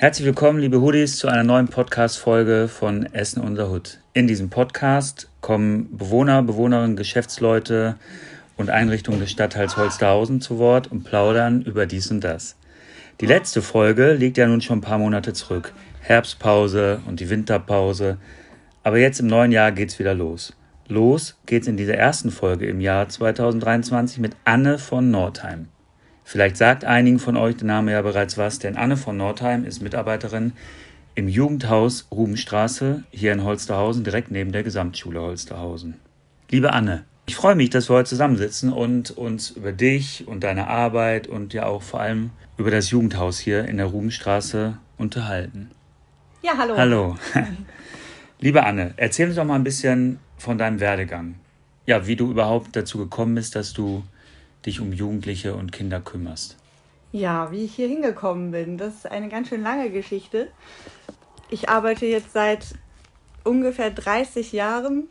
Herzlich willkommen, liebe Hoodies, zu einer neuen Podcast-Folge von Essen unser Hut. In diesem Podcast kommen Bewohner, Bewohnerinnen, Geschäftsleute und Einrichtungen des Stadtteils Holsterhausen zu Wort und plaudern über dies und das. Die letzte Folge liegt ja nun schon ein paar Monate zurück. Herbstpause und die Winterpause. Aber jetzt im neuen Jahr geht's wieder los. Los geht's in dieser ersten Folge im Jahr 2023 mit Anne von Nordheim. Vielleicht sagt einigen von euch der Name ja bereits was, denn Anne von Nordheim ist Mitarbeiterin im Jugendhaus Rubenstraße hier in Holsterhausen, direkt neben der Gesamtschule Holsterhausen. Liebe Anne, ich freue mich, dass wir heute zusammensitzen und uns über dich und deine Arbeit und ja auch vor allem über das Jugendhaus hier in der Rubenstraße unterhalten. Ja, hallo. Hallo. Liebe Anne, erzähl uns doch mal ein bisschen von deinem Werdegang. Ja, wie du überhaupt dazu gekommen bist, dass du dich um Jugendliche und Kinder kümmerst. Ja, wie ich hier hingekommen bin, das ist eine ganz schön lange Geschichte. Ich arbeite jetzt seit ungefähr 30 Jahren,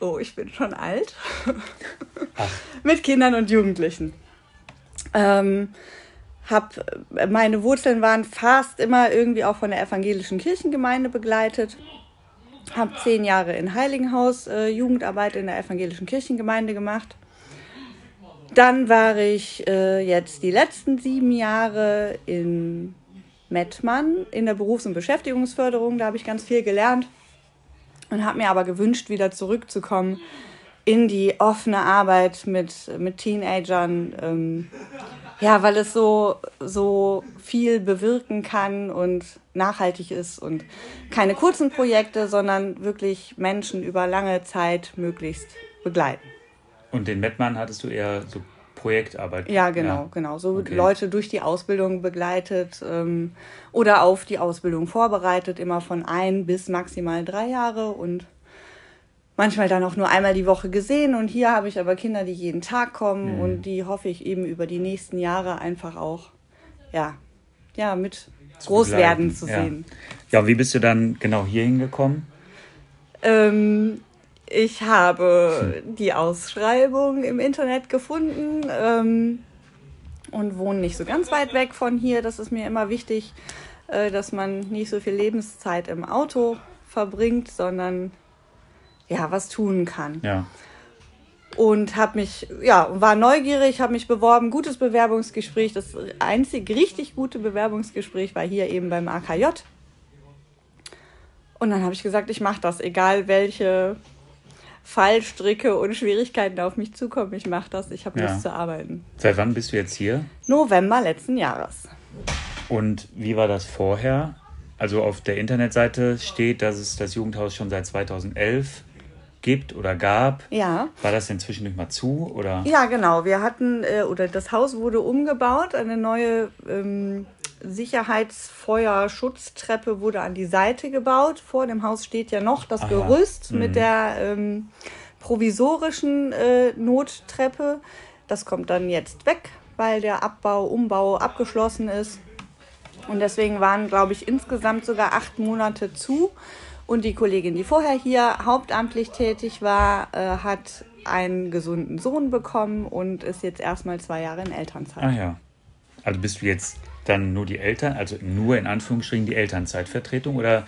oh, ich bin schon alt, mit Kindern und Jugendlichen. Ähm, hab, meine Wurzeln waren fast immer irgendwie auch von der evangelischen Kirchengemeinde begleitet. Habe zehn Jahre in Heiligenhaus äh, Jugendarbeit in der evangelischen Kirchengemeinde gemacht dann war ich äh, jetzt die letzten sieben Jahre in Mettmann in der Berufs- und Beschäftigungsförderung. Da habe ich ganz viel gelernt und habe mir aber gewünscht, wieder zurückzukommen in die offene Arbeit mit, mit Teenagern. Ähm, ja, weil es so, so viel bewirken kann und nachhaltig ist und keine kurzen Projekte, sondern wirklich Menschen über lange Zeit möglichst begleiten. Und den Mettmann hattest du eher so Projektarbeit? Ja, genau, ja. genau. So okay. Leute durch die Ausbildung begleitet ähm, oder auf die Ausbildung vorbereitet, immer von ein bis maximal drei Jahre und manchmal dann auch nur einmal die Woche gesehen. Und hier habe ich aber Kinder, die jeden Tag kommen mhm. und die hoffe ich eben über die nächsten Jahre einfach auch, ja, ja, mit zu groß werden zu ja. sehen. Ja, wie bist du dann genau hier hingekommen? Ähm, ich habe die Ausschreibung im Internet gefunden ähm, und wohne nicht so ganz weit weg von hier. Das ist mir immer wichtig, äh, dass man nicht so viel Lebenszeit im Auto verbringt, sondern ja, was tun kann. Ja. Und habe mich, ja, war neugierig, habe mich beworben, gutes Bewerbungsgespräch. Das einzig richtig gute Bewerbungsgespräch war hier eben beim AKJ. Und dann habe ich gesagt, ich mache das, egal welche Fallstricke und Schwierigkeiten auf mich zukommen. Ich mache das, ich habe ja. Lust zu arbeiten. Seit wann bist du jetzt hier? November letzten Jahres. Und wie war das vorher? Also auf der Internetseite steht, dass es das Jugendhaus schon seit 2011 gibt oder gab. Ja. War das denn zwischendurch mal zu oder? Ja, genau. Wir hatten äh, oder das Haus wurde umgebaut, eine neue ähm, Sicherheitsfeuerschutztreppe wurde an die Seite gebaut. Vor dem Haus steht ja noch das Aha. Gerüst mhm. mit der ähm, provisorischen äh, Nottreppe. Das kommt dann jetzt weg, weil der Abbau, Umbau abgeschlossen ist. Und deswegen waren, glaube ich, insgesamt sogar acht Monate zu. Und die Kollegin, die vorher hier hauptamtlich tätig war, äh, hat einen gesunden Sohn bekommen und ist jetzt erstmal zwei Jahre in Elternzeit. Ah ja. Also bist du jetzt dann nur die Eltern, also nur in Anführungsstrichen die Elternzeitvertretung oder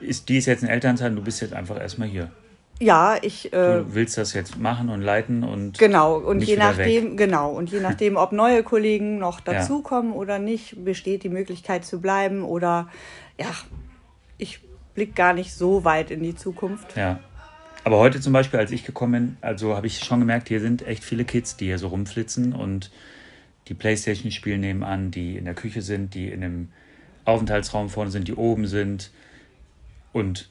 ist die ist jetzt in Elternzeit und du bist jetzt einfach erstmal hier? Ja, ich. Äh, du willst das jetzt machen und leiten und. Genau, und je nachdem, weg. genau, und je nachdem, ob neue Kollegen noch dazukommen ja. oder nicht, besteht die Möglichkeit zu bleiben oder ja, ich blicke gar nicht so weit in die Zukunft. Ja. Aber heute zum Beispiel, als ich gekommen bin, also habe ich schon gemerkt, hier sind echt viele Kids, die hier so rumflitzen und die Playstation spielen nebenan, die in der Küche sind, die in einem Aufenthaltsraum vorne sind, die oben sind. Und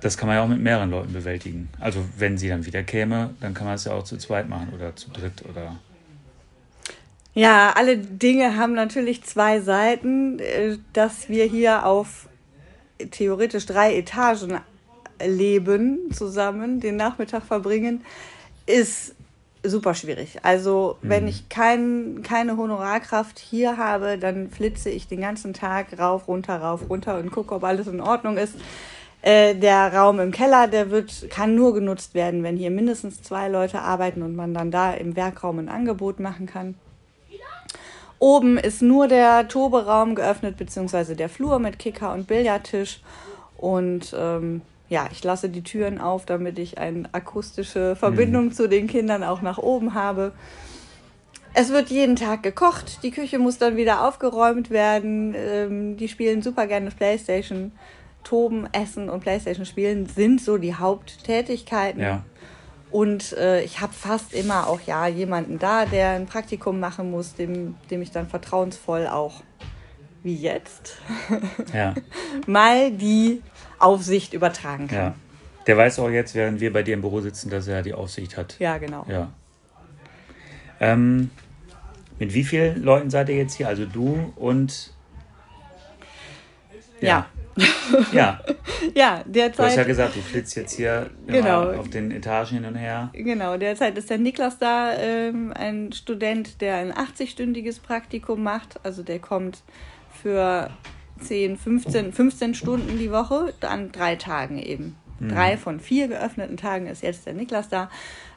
das kann man ja auch mit mehreren Leuten bewältigen. Also wenn sie dann wieder käme, dann kann man es ja auch zu zweit machen oder zu dritt oder. Ja, alle Dinge haben natürlich zwei Seiten. Äh, dass wir hier auf theoretisch drei Etagen leben zusammen, den Nachmittag verbringen, ist super schwierig. Also mhm. wenn ich kein, keine Honorarkraft hier habe, dann flitze ich den ganzen Tag rauf, runter, rauf, runter und gucke, ob alles in Ordnung ist. Äh, der Raum im Keller, der wird, kann nur genutzt werden, wenn hier mindestens zwei Leute arbeiten und man dann da im Werkraum ein Angebot machen kann. Oben ist nur der Toberaum geöffnet, beziehungsweise der Flur mit Kicker und Billardtisch. Und ähm, ja, ich lasse die Türen auf, damit ich eine akustische Verbindung mhm. zu den Kindern auch nach oben habe. Es wird jeden Tag gekocht, die Küche muss dann wieder aufgeräumt werden. Ähm, die spielen super gerne Playstation. Toben, Essen und Playstation spielen sind so die Haupttätigkeiten. Ja. Und äh, ich habe fast immer auch ja jemanden da, der ein Praktikum machen muss, dem, dem ich dann vertrauensvoll auch, wie jetzt, ja. mal die Aufsicht übertragen kann. Ja. Der weiß auch jetzt, während wir bei dir im Büro sitzen, dass er die Aufsicht hat. Ja, genau. Ja. Ähm, mit wie vielen Leuten seid ihr jetzt hier? Also du und. Ja. Ja. ja. ja, derzeit. Du hast ja gesagt, du flitzt jetzt hier genau. auf den Etagen hin und her. Genau, derzeit ist der Niklas da, ähm, ein Student, der ein 80-stündiges Praktikum macht. Also der kommt für 10, 15, 15 Stunden die Woche, an drei Tagen eben. Mhm. Drei von vier geöffneten Tagen ist jetzt der Niklas da.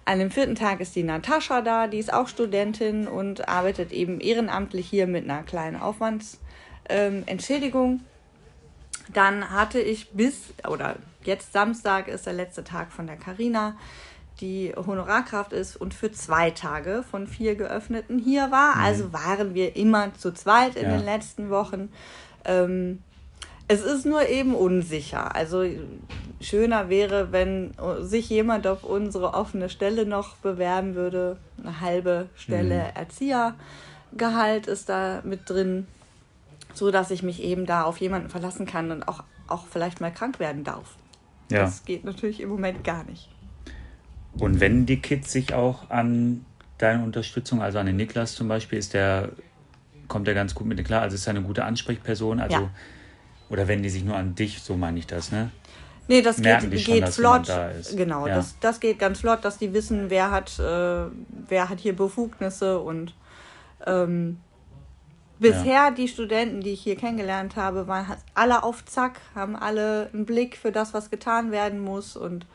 An dem vierten Tag ist die Natascha da, die ist auch Studentin und arbeitet eben ehrenamtlich hier mit einer kleinen Aufwandsentschädigung. Ähm, Dann hatte ich bis, oder jetzt Samstag ist der letzte Tag von der Karina, die Honorarkraft ist und für zwei Tage von vier geöffneten hier war. Mhm. Also waren wir immer zu zweit in ja. den letzten Wochen. Ähm, es ist nur eben unsicher. Also schöner wäre, wenn sich jemand auf unsere offene Stelle noch bewerben würde. Eine halbe Stelle mhm. Erziehergehalt ist da mit drin, so dass ich mich eben da auf jemanden verlassen kann und auch, auch vielleicht mal krank werden darf. Ja. Das geht natürlich im Moment gar nicht. Und wenn die Kids sich auch an deine Unterstützung, also an den Niklas zum Beispiel, ist der, kommt der ganz gut mit dir klar, also ist er eine gute Ansprechperson, also ja oder wenn die sich nur an dich, so meine ich das, ne? Nee, das Merken geht, geht schon, flott. Da genau, ja. das, das geht ganz flott, dass die wissen, wer hat, äh, wer hat hier Befugnisse und ähm, bisher ja. die Studenten, die ich hier kennengelernt habe, waren alle auf Zack, haben alle einen Blick für das, was getan werden muss und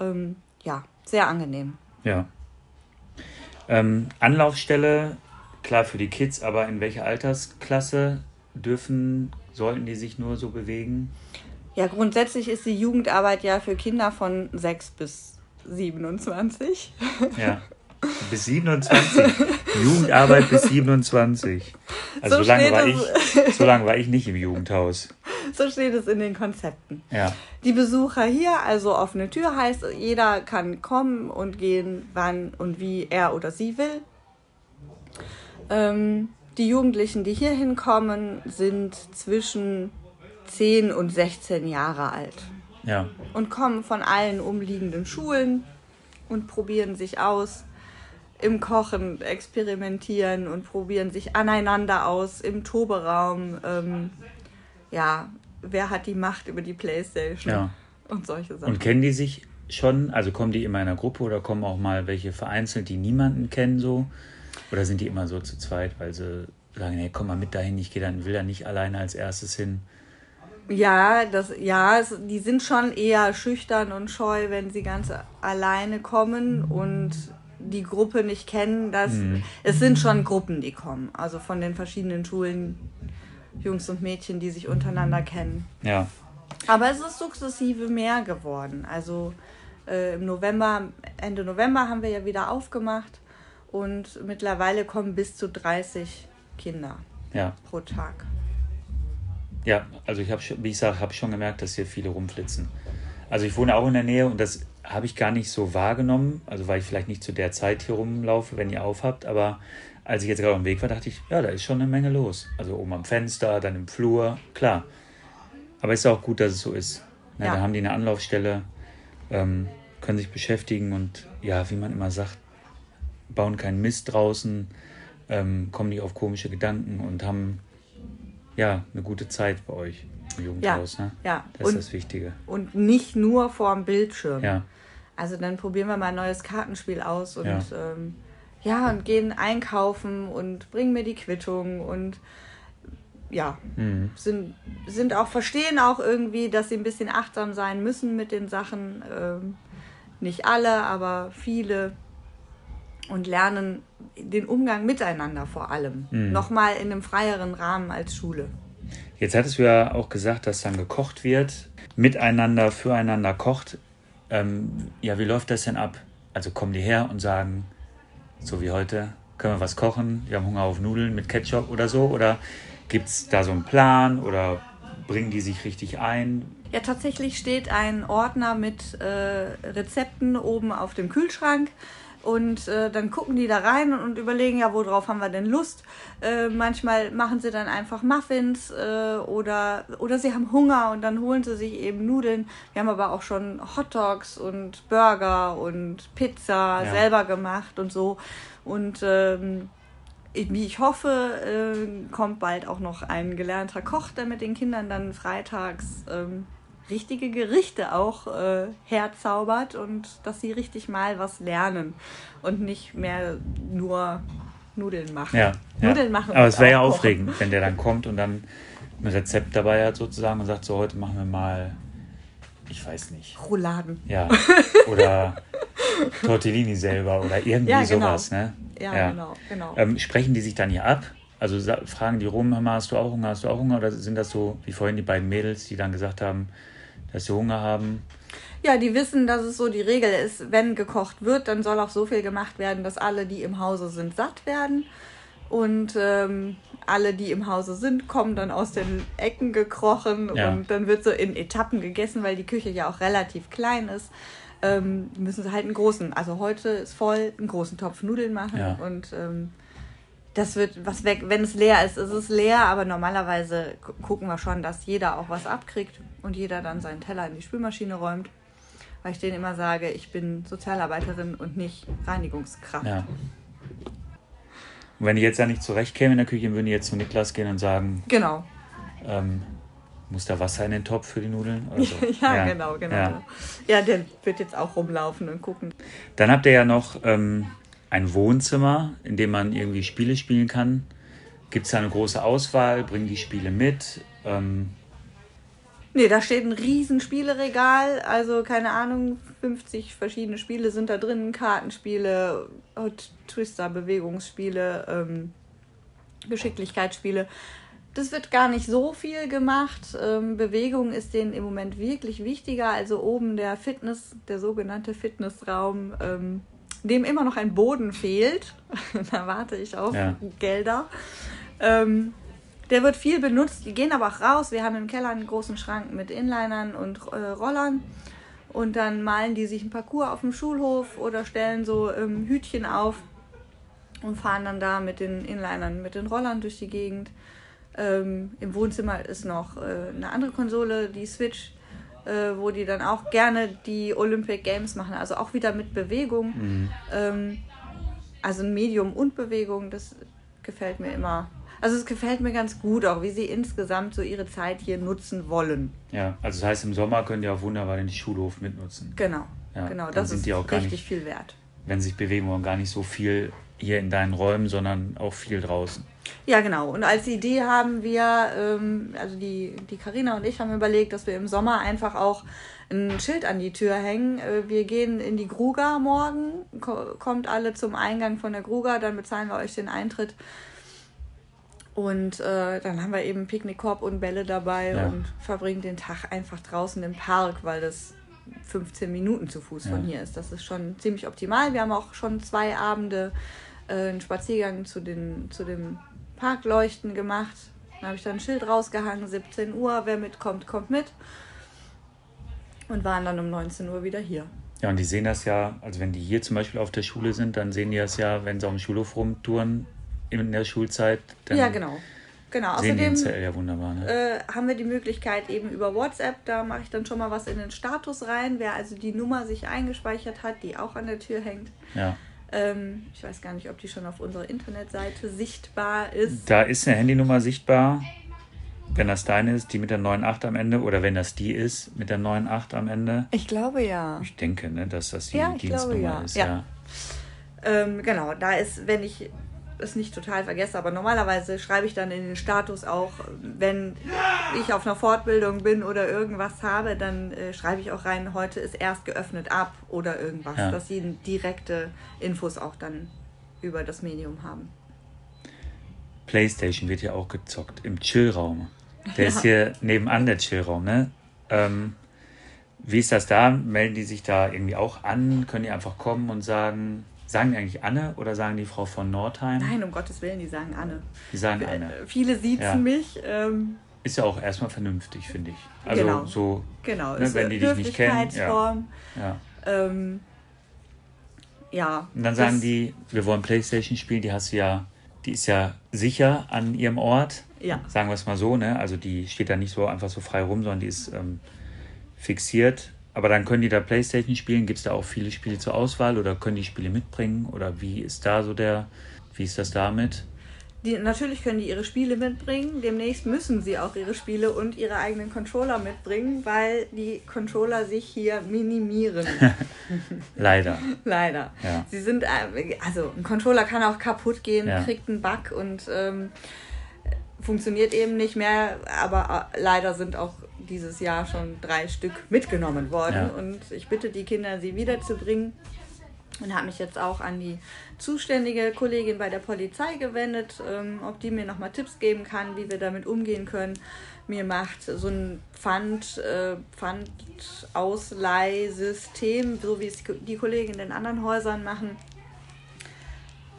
ähm, ja, sehr angenehm. Ja. Ähm, Anlaufstelle, klar für die Kids, aber in welcher Altersklasse dürfen Sollten die sich nur so bewegen? Ja, grundsätzlich ist die Jugendarbeit ja für Kinder von 6 bis 27. Ja. Bis 27. Jugendarbeit bis 27. Also so, so, lange war ich, so lange war ich nicht im Jugendhaus. So steht es in den Konzepten. Ja. Die Besucher hier, also offene Tür heißt, jeder kann kommen und gehen, wann und wie er oder sie will. Ähm, die Jugendlichen, die hier hinkommen, sind zwischen 10 und 16 Jahre alt. Ja. Und kommen von allen umliegenden Schulen und probieren sich aus im Kochen, experimentieren und probieren sich aneinander aus im Toberaum. Ähm, ja, wer hat die Macht über die Playstation ja. und solche Sachen. Und kennen die sich schon? Also kommen die immer in einer Gruppe oder kommen auch mal welche vereinzelt, die niemanden kennen so? Oder sind die immer so zu zweit, weil sie sagen, hey, komm mal mit dahin, ich gehe dann, will da nicht alleine als erstes hin. Ja, das, ja, es, die sind schon eher schüchtern und scheu, wenn sie ganz alleine kommen und die Gruppe nicht kennen. Das, mhm. Es sind schon Gruppen, die kommen. Also von den verschiedenen Schulen, Jungs und Mädchen, die sich untereinander kennen. Ja. Aber es ist sukzessive mehr geworden. Also äh, im November, Ende November haben wir ja wieder aufgemacht und mittlerweile kommen bis zu 30 Kinder ja. pro Tag. Ja, also ich habe, wie ich sage, habe schon gemerkt, dass hier viele rumflitzen. Also ich wohne auch in der Nähe und das habe ich gar nicht so wahrgenommen, also weil ich vielleicht nicht zu der Zeit hier rumlaufe, wenn ihr aufhabt, aber als ich jetzt gerade auf dem Weg war, dachte ich, ja, da ist schon eine Menge los. Also oben am Fenster, dann im Flur, klar. Aber es ist auch gut, dass es so ist. Na, ja. Da haben die eine Anlaufstelle, ähm, können sich beschäftigen und ja, wie man immer sagt, bauen keinen Mist draußen, ähm, kommen nicht auf komische Gedanken und haben ja eine gute Zeit bei euch im Jugendhaus. Ja, ne? ja. Das und, ist das Wichtige. Und nicht nur vor dem Bildschirm. Ja. Also dann probieren wir mal ein neues Kartenspiel aus und ja, ähm, ja und gehen einkaufen und bringen mir die Quittung und ja, mhm. sind, sind auch, verstehen auch irgendwie, dass sie ein bisschen achtsam sein müssen mit den Sachen. Ähm, nicht alle, aber viele. und lernen den Umgang miteinander vor allem. Mhm. Nochmal in einem freieren Rahmen als Schule. Jetzt hattest du ja auch gesagt, dass dann gekocht wird, miteinander, füreinander kocht. Ähm, ja, wie läuft das denn ab? Also kommen die her und sagen, so wie heute, können wir was kochen, wir haben Hunger auf Nudeln mit Ketchup oder so? Oder gibt es da so einen Plan oder bringen die sich richtig ein? Ja, tatsächlich steht ein Ordner mit äh, Rezepten oben auf dem Kühlschrank. Und äh, dann gucken die da rein und, und, überlegen, ja, worauf haben wir denn Lust? Äh, manchmal machen sie dann einfach Muffins äh, oder, oder sie haben Hunger und dann holen sie sich eben Nudeln. Wir haben aber auch schon Hot Dogs und Burger und Pizza ja. selber gemacht und so. Und ähm, wie ich hoffe, äh, kommt bald auch noch ein gelernter Koch, der mit den Kindern dann freitags ähm, richtige Gerichte auch äh, herzaubert und dass sie richtig mal was lernen und nicht mehr nur Nudeln machen. Ja, Nudeln ja. machen. Aber es wäre ja aufregend, wenn der dann kommt und dann ein Rezept dabei hat sozusagen und sagt, so heute machen wir mal, ich weiß nicht. Rouladen. Ja. Oder Tortellini selber oder irgendwie ja, genau. sowas. Ne? Ja, ja, genau. genau. Ähm, sprechen die sich dann hier ab? Also fragen die rum, hast du auch Hunger, hast du auch Hunger? Oder sind das so wie vorhin die beiden Mädels, die dann gesagt haben, dass sie Hunger haben. Ja, die wissen, dass es so die Regel ist, wenn gekocht wird, dann soll auch so viel gemacht werden, dass alle, die im Hause sind, satt werden. Und ähm, alle, die im Hause sind, kommen dann aus den Ecken gekrochen ja. und dann wird so in Etappen gegessen, weil die Küche ja auch relativ klein ist. Ähm, müssen sie halt einen großen, also heute ist voll, einen großen Topf Nudeln machen ja. und ähm, das wird was weg. Wenn es leer ist, ist es leer, aber normalerweise gucken wir schon, dass jeder auch was abkriegt und jeder dann seinen Teller in die Spülmaschine räumt. Weil ich denen immer sage, ich bin Sozialarbeiterin und nicht Reinigungskraft. Ja. Und wenn die jetzt da nicht zurechtkämen in der Küche, würden die jetzt zu Niklas gehen und sagen: Genau. Ähm, muss da Wasser in den Topf für die Nudeln? So? ja, ja, genau, genau. Ja. ja, der wird jetzt auch rumlaufen und gucken. Dann habt ihr ja noch ähm, ein Wohnzimmer, in dem man irgendwie Spiele spielen kann. Gibt es da eine große Auswahl? Bringen die Spiele mit? Ähm nee, da steht ein riesen Spieleregal. Also keine Ahnung, 50 verschiedene Spiele sind da drin. Kartenspiele, Twister, Bewegungsspiele, ähm, Geschicklichkeitsspiele. Das wird gar nicht so viel gemacht. Ähm, Bewegung ist denen im Moment wirklich wichtiger. Also oben der Fitness, der sogenannte Fitnessraum, ähm, dem immer noch ein Boden fehlt. da warte ich auf ja. Gelder. Ähm, der wird viel benutzt. Die gehen aber auch raus. Wir haben im Keller einen großen Schrank mit Inlinern und äh, Rollern. Und dann malen die sich ein Parcours auf dem Schulhof oder stellen so ähm, Hütchen auf und fahren dann da mit den Inlinern, mit den Rollern durch die Gegend. Ähm, Im Wohnzimmer ist noch äh, eine andere Konsole, die Switch äh, wo die dann auch gerne die Olympic Games machen, also auch wieder mit Bewegung. Mhm. Ähm, also ein Medium und Bewegung, das gefällt mir immer. Also es gefällt mir ganz gut, auch wie sie insgesamt so ihre Zeit hier nutzen wollen. Ja, also das heißt, im Sommer können die auch wunderbar den Schulhof mitnutzen. Genau, ja, genau, das ist richtig viel wert. Wenn sie sich bewegen wollen, gar nicht so viel hier in deinen Räumen, sondern auch viel draußen. Ja, genau. Und als Idee haben wir, ähm, also die Karina und ich haben überlegt, dass wir im Sommer einfach auch ein Schild an die Tür hängen. Äh, wir gehen in die Gruga morgen, ko kommt alle zum Eingang von der Gruga, dann bezahlen wir euch den Eintritt. Und äh, dann haben wir eben Picknickkorb und Bälle dabei ja. und verbringen den Tag einfach draußen im Park, weil das 15 Minuten zu Fuß ja. von hier ist. Das ist schon ziemlich optimal. Wir haben auch schon zwei Abende äh, einen Spaziergang zu, den, zu dem Parkleuchten gemacht. Dann habe ich dann ein Schild rausgehangen, 17 Uhr, wer mitkommt, kommt mit. Und waren dann um 19 Uhr wieder hier. Ja, und die sehen das ja, also wenn die hier zum Beispiel auf der Schule sind, dann sehen die das ja, wenn sie auf dem Schulhof rumtouren in der Schulzeit. Dann ja, genau. Genau, sehen außerdem die CL ja wunderbar, ne? äh, haben wir die Möglichkeit eben über WhatsApp, da mache ich dann schon mal was in den Status rein, wer also die Nummer sich eingespeichert hat, die auch an der Tür hängt. Ja. Ähm, ich weiß gar nicht, ob die schon auf unserer Internetseite sichtbar ist. Da ist eine Handynummer sichtbar, wenn das deine ist, die mit der 98 am Ende, oder wenn das die ist mit der 98 am Ende. Ich glaube ja. Ich denke, ne, dass das die ja, Dienstnummer glaube, ja. ist. Ja. ja. Ähm, genau, da ist, wenn ich es nicht total vergesse, aber normalerweise schreibe ich dann in den Status auch, wenn ich auf einer Fortbildung bin oder irgendwas habe, dann äh, schreibe ich auch rein, heute ist erst geöffnet ab oder irgendwas, ja. dass sie direkte Infos auch dann über das Medium haben. Playstation wird ja auch gezockt im Chillraum. Der ja. ist hier nebenan der Chillraum, ne? Ähm, wie ist das da? Melden die sich da irgendwie auch an? Können die einfach kommen und sagen, sagen die eigentlich Anne oder sagen die Frau von Nordheim? Nein, um Gottes Willen, die sagen Anne. Die sagen Anne. Viele siezen ja. mich. Ähm, ist ja auch erstmal vernünftig, finde ich. Also genau. so, genau. Ne, wenn die dich nicht kennen. Ja. Ja. Ähm, ja. Und dann sagen die, wir wollen Playstation spielen, die hast du ja, die ist ja sicher an ihrem Ort. Ja. Sagen wir es mal so, ne? Also die steht da nicht so einfach so frei rum, sondern die ist ähm, fixiert. Aber dann können die da Playstation spielen. Gibt es da auch viele Spiele zur Auswahl oder können die Spiele mitbringen? Oder wie ist da so der, wie ist das damit? Die, natürlich können die ihre Spiele mitbringen. Demnächst müssen sie auch ihre Spiele und ihre eigenen Controller mitbringen, weil die Controller sich hier minimieren. Leider. Leider. Ja. Sie sind, äh, also ein Controller kann auch kaputt gehen, ja. kriegt einen Bug und ähm, funktioniert eben nicht mehr. Aber äh, leider sind auch dieses Jahr schon drei Stück mitgenommen worden. Ja. Und ich bitte die Kinder, sie wiederzubringen. Und habe mich jetzt auch an die zuständige Kollegin bei der Polizei gewendet, ähm, ob die mir nochmal Tipps geben kann, wie wir damit umgehen können. Mir macht so ein Pfand, äh, Pfandausleihsystem, so wie es die Kollegen in den anderen Häusern machen,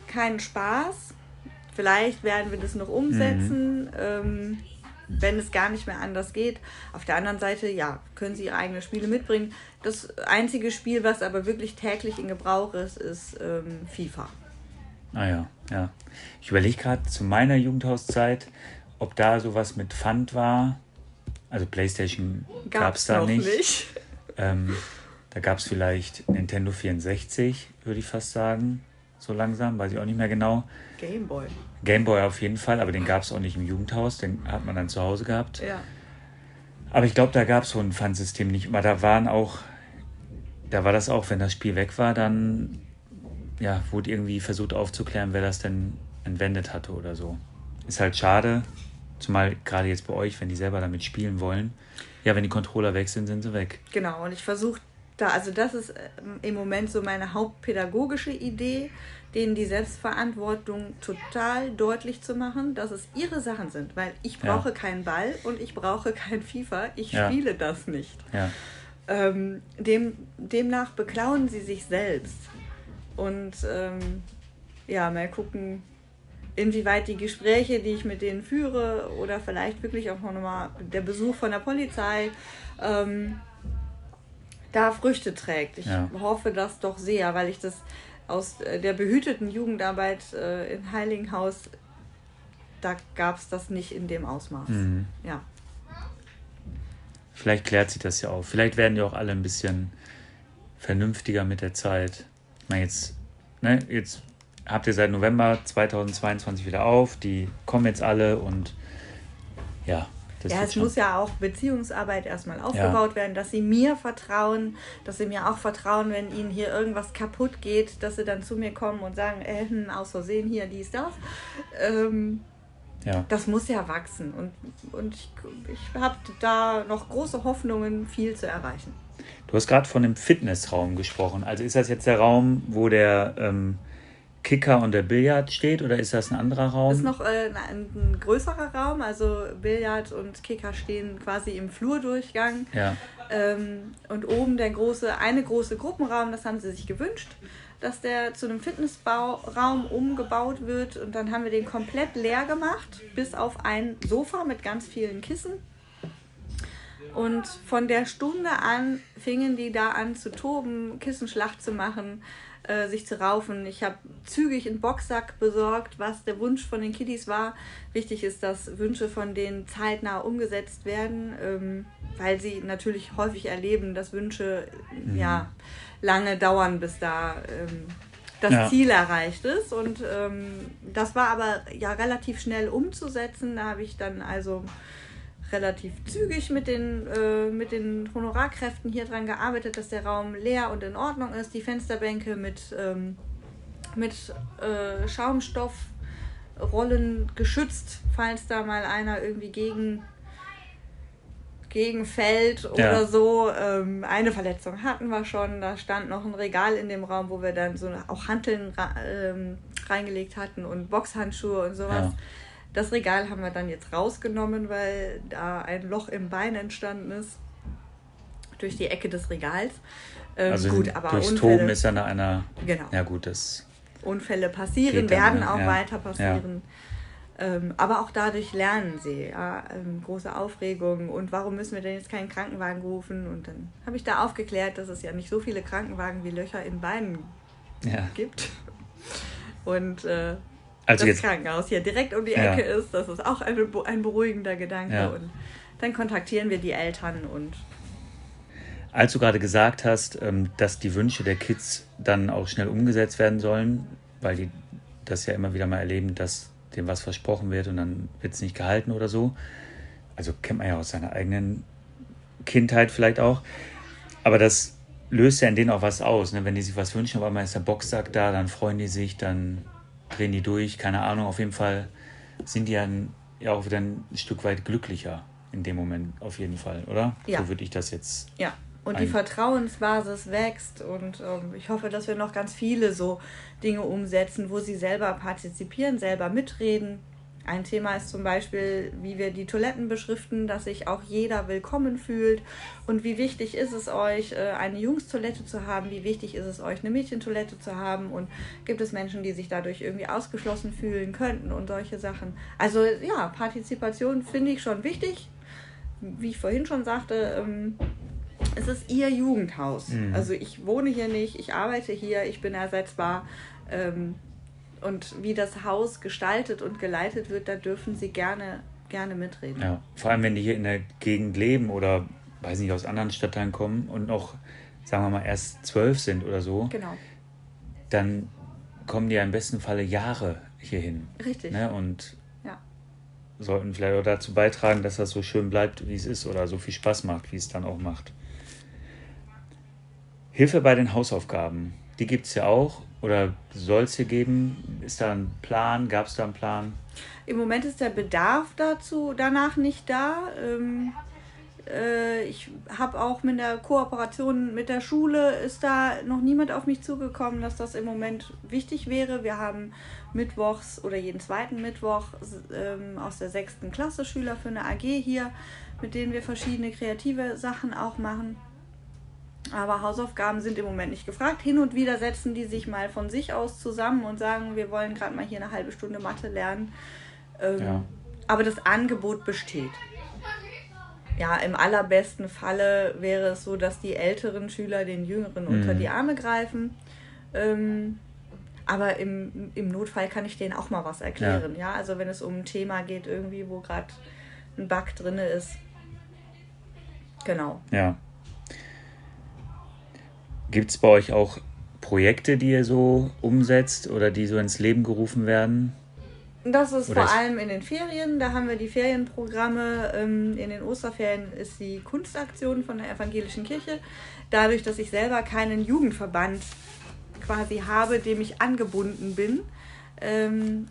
keinen Spaß. Vielleicht werden wir das noch umsetzen. Mhm. Ähm, wenn es gar nicht mehr anders geht. Auf der anderen Seite, ja, können sie ihre eigenen Spiele mitbringen. Das einzige Spiel, was aber wirklich täglich in Gebrauch ist, ist ähm, FIFA. Ah ja, ja. Ich überlege gerade zu meiner Jugendhauszeit, ob da sowas mit Pfand war. Also PlayStation gab es da nicht. nicht. Ähm, da gab es vielleicht Nintendo 64, würde ich fast sagen. So langsam, weiß ich auch nicht mehr genau. Gameboy. Gameboy auf jeden Fall, aber den gab es auch nicht im Jugendhaus, den hat man dann zu Hause gehabt. Ja. Aber ich glaube, da gab es so ein Pfandsystem nicht. Aber da waren auch, da war das auch, wenn das Spiel weg war, dann ja, wurde irgendwie versucht aufzuklären, wer das denn entwendet hatte oder so. Ist halt schade, zumal gerade jetzt bei euch, wenn die selber damit spielen wollen. Ja, wenn die Controller weg sind, sind sie weg. Genau, und ich versuche da, also das ist ähm, im Moment so meine hauptpädagogische Idee, denen die Selbstverantwortung total deutlich zu machen, dass es ihre Sachen sind, weil ich brauche ja. keinen Ball und ich brauche kein FIFA, ich ja. spiele das nicht. Ja. Ähm, dem, demnach beklauen sie sich selbst. Und ähm, ja, mal gucken, inwieweit die Gespräche, die ich mit denen führe, oder vielleicht wirklich auch nochmal der Besuch von der Polizei, ähm, da Früchte trägt. Ich ja. hoffe das doch sehr, weil ich das aus äh, der behüteten Jugendarbeit äh, in Heilinghaus, da gab es das nicht in dem Ausmaß. Mhm. Ja. Vielleicht klärt sich das ja auch. Vielleicht werden die auch alle ein bisschen vernünftiger mit der Zeit. Ich meine, jetzt, ne, jetzt habt ihr seit November 2022 wieder auf. Die kommen jetzt alle und ja, das ja, es muss ja auch Beziehungsarbeit erstmal aufgebaut ja. werden, dass sie mir vertrauen, dass sie mir auch vertrauen, wenn ihnen hier irgendwas kaputt geht, dass sie dann zu mir kommen und sagen, äh, hm, aus Versehen hier dies, das. Ähm, ja. Das muss ja wachsen und, und ich, ich habe da noch große Hoffnungen, viel zu erreichen. Du hast gerade von dem Fitnessraum gesprochen. Also ist das jetzt der Raum, wo der ähm, Kicker und der Billard steht oder ist das ein anderer Raum? Das ist noch äh, ein, ein, größerer Raum, also Billard und Kicker stehen quasi im Flurdurchgang. Ja. Ähm, und oben der große, eine große Gruppenraum, das haben sie sich gewünscht, dass der zu einem Fitnessraum umgebaut wird und dann haben wir den komplett leer gemacht, bis auf ein Sofa mit ganz vielen Kissen. Und von der Stunde an fingen die da an zu toben, Kissenschlacht zu machen äh, sich zu raufen. Ich habe zügig einen Boxsack besorgt, was der Wunsch von den Kiddies war. Wichtig ist, dass Wünsche von denen zeitnah umgesetzt werden, ähm, weil sie natürlich häufig erleben, dass Wünsche mhm. ja lange dauern, bis da ähm, das ja. Ziel erreicht ist. Und ähm, das war aber ja relativ schnell umzusetzen. Da habe ich dann also relativ zügig mit den, äh, mit den Honorarkräften hier dran gearbeitet, dass der Raum leer und in Ordnung ist. Die Fensterbänke mit, ähm, mit äh, Schaumstoffrollen geschützt, falls da mal einer irgendwie gegen gegenfällt oder ja. so. Ähm, eine Verletzung hatten wir schon. Da stand noch ein Regal in dem Raum, wo wir dann so auch Hanteln ähm, reingelegt hatten und Boxhandschuhe und sowas. Ja. Das Regal haben wir dann jetzt rausgenommen, weil da ein Loch im Bein entstanden ist. Durch die Ecke des Regals. Ähm, also gut, aber durchs Unfälle, Toben ist ja nach einer. Genau. Ja, gut, das. Unfälle passieren, werden auch ja. weiter passieren. Ja. Ähm, aber auch dadurch lernen sie. Ja, ähm, große Aufregung. Und warum müssen wir denn jetzt keinen Krankenwagen rufen? Und dann habe ich da aufgeklärt, dass es ja nicht so viele Krankenwagen wie Löcher in Beinen gibt. Und äh, also das jetzt, Krankenhaus hier direkt um die Ecke ja. ist, das ist auch ein, ein beruhigender Gedanke. Ja. Und dann kontaktieren wir die Eltern und. Als du gerade gesagt hast, ähm, dass die Wünsche der Kids dann auch schnell umgesetzt werden sollen, weil die das ja immer wieder mal erleben, dass dem was versprochen wird und dann wird es nicht gehalten oder so. Also kennt man ja aus seiner eigenen Kindheit vielleicht auch. Aber das löst ja in denen auch was aus. Ne? Wenn die sich was wünschen, auf einmal ist der Boxsack da, dann freuen die sich, dann drehen die durch, keine Ahnung. Auf jeden Fall sind die dann ja auch wieder ein Stück weit glücklicher in dem Moment, auf jeden Fall, oder? Ja. So würde ich das jetzt. Ja. Und die Vertrauensbasis wächst und ähm, ich hoffe, dass wir noch ganz viele so Dinge umsetzen, wo sie selber partizipieren, selber mitreden, ein Thema ist zum Beispiel, wie wir die Toiletten beschriften, dass sich auch jeder willkommen fühlt. Und wie wichtig ist es euch, äh, eine Jungstoilette zu haben? Wie wichtig ist es euch, eine Mädchentoilette zu haben? Und gibt es Menschen, die sich dadurch irgendwie ausgeschlossen fühlen könnten und solche Sachen? Also ja, Partizipation finde ich schon wichtig. Wie ich vorhin schon sagte, ähm, es ist ihr Jugendhaus. Mhm. Also ich wohne hier nicht, ich arbeite hier, ich bin ersetzbar. Und wie das Haus gestaltet und geleitet wird, da dürfen sie gerne, gerne mitreden. Ja, vor allem wenn die hier in der Gegend leben oder weiß nicht, aus anderen Stadtteilen kommen und noch, sagen wir mal, erst zwölf sind oder so. Genau. Dann kommen die ja im besten Falle Jahre hierhin. Richtig. Ne? Und ja. sollten vielleicht auch dazu beitragen, dass das so schön bleibt, wie es ist oder so viel Spaß macht, wie es dann auch macht. Hilfe bei den Hausaufgaben, die gibt es ja auch oder soll es hier geben? Ist da ein Plan? Gab es da einen Plan? Im Moment ist der Bedarf dazu danach nicht da. Ähm, äh, ich habe auch mit der Kooperation mit der Schule ist da noch niemand auf mich zugekommen, dass das im Moment wichtig wäre. Wir haben mittwochs oder jeden zweiten Mittwoch ähm, aus der sechsten Klasse Schüler für eine AG hier, mit denen wir verschiedene kreative Sachen auch machen. Aber Hausaufgaben sind im Moment nicht gefragt. Hin und wieder setzen die sich mal von sich aus zusammen und sagen, wir wollen gerade mal hier eine halbe Stunde Mathe lernen. Ähm, ja. Aber das Angebot besteht. Ja, im allerbesten Falle wäre es so, dass die älteren Schüler den jüngeren mhm. unter die Arme greifen. Ähm, aber im, im Notfall kann ich denen auch mal was erklären. Ja, ja? also wenn es um ein Thema geht, irgendwie, wo gerade ein Bug drin ist. Genau. Ja. Gibt es bei euch auch Projekte, die ihr so umsetzt oder die so ins Leben gerufen werden? Das ist oder vor allem in den Ferien. Da haben wir die Ferienprogramme. Ähm, in den Osterferien ist die Kunstaktion von der Evangelischen Kirche. Dadurch, dass ich selber keinen Jugendverband quasi habe, dem ich angebunden bin, ähm,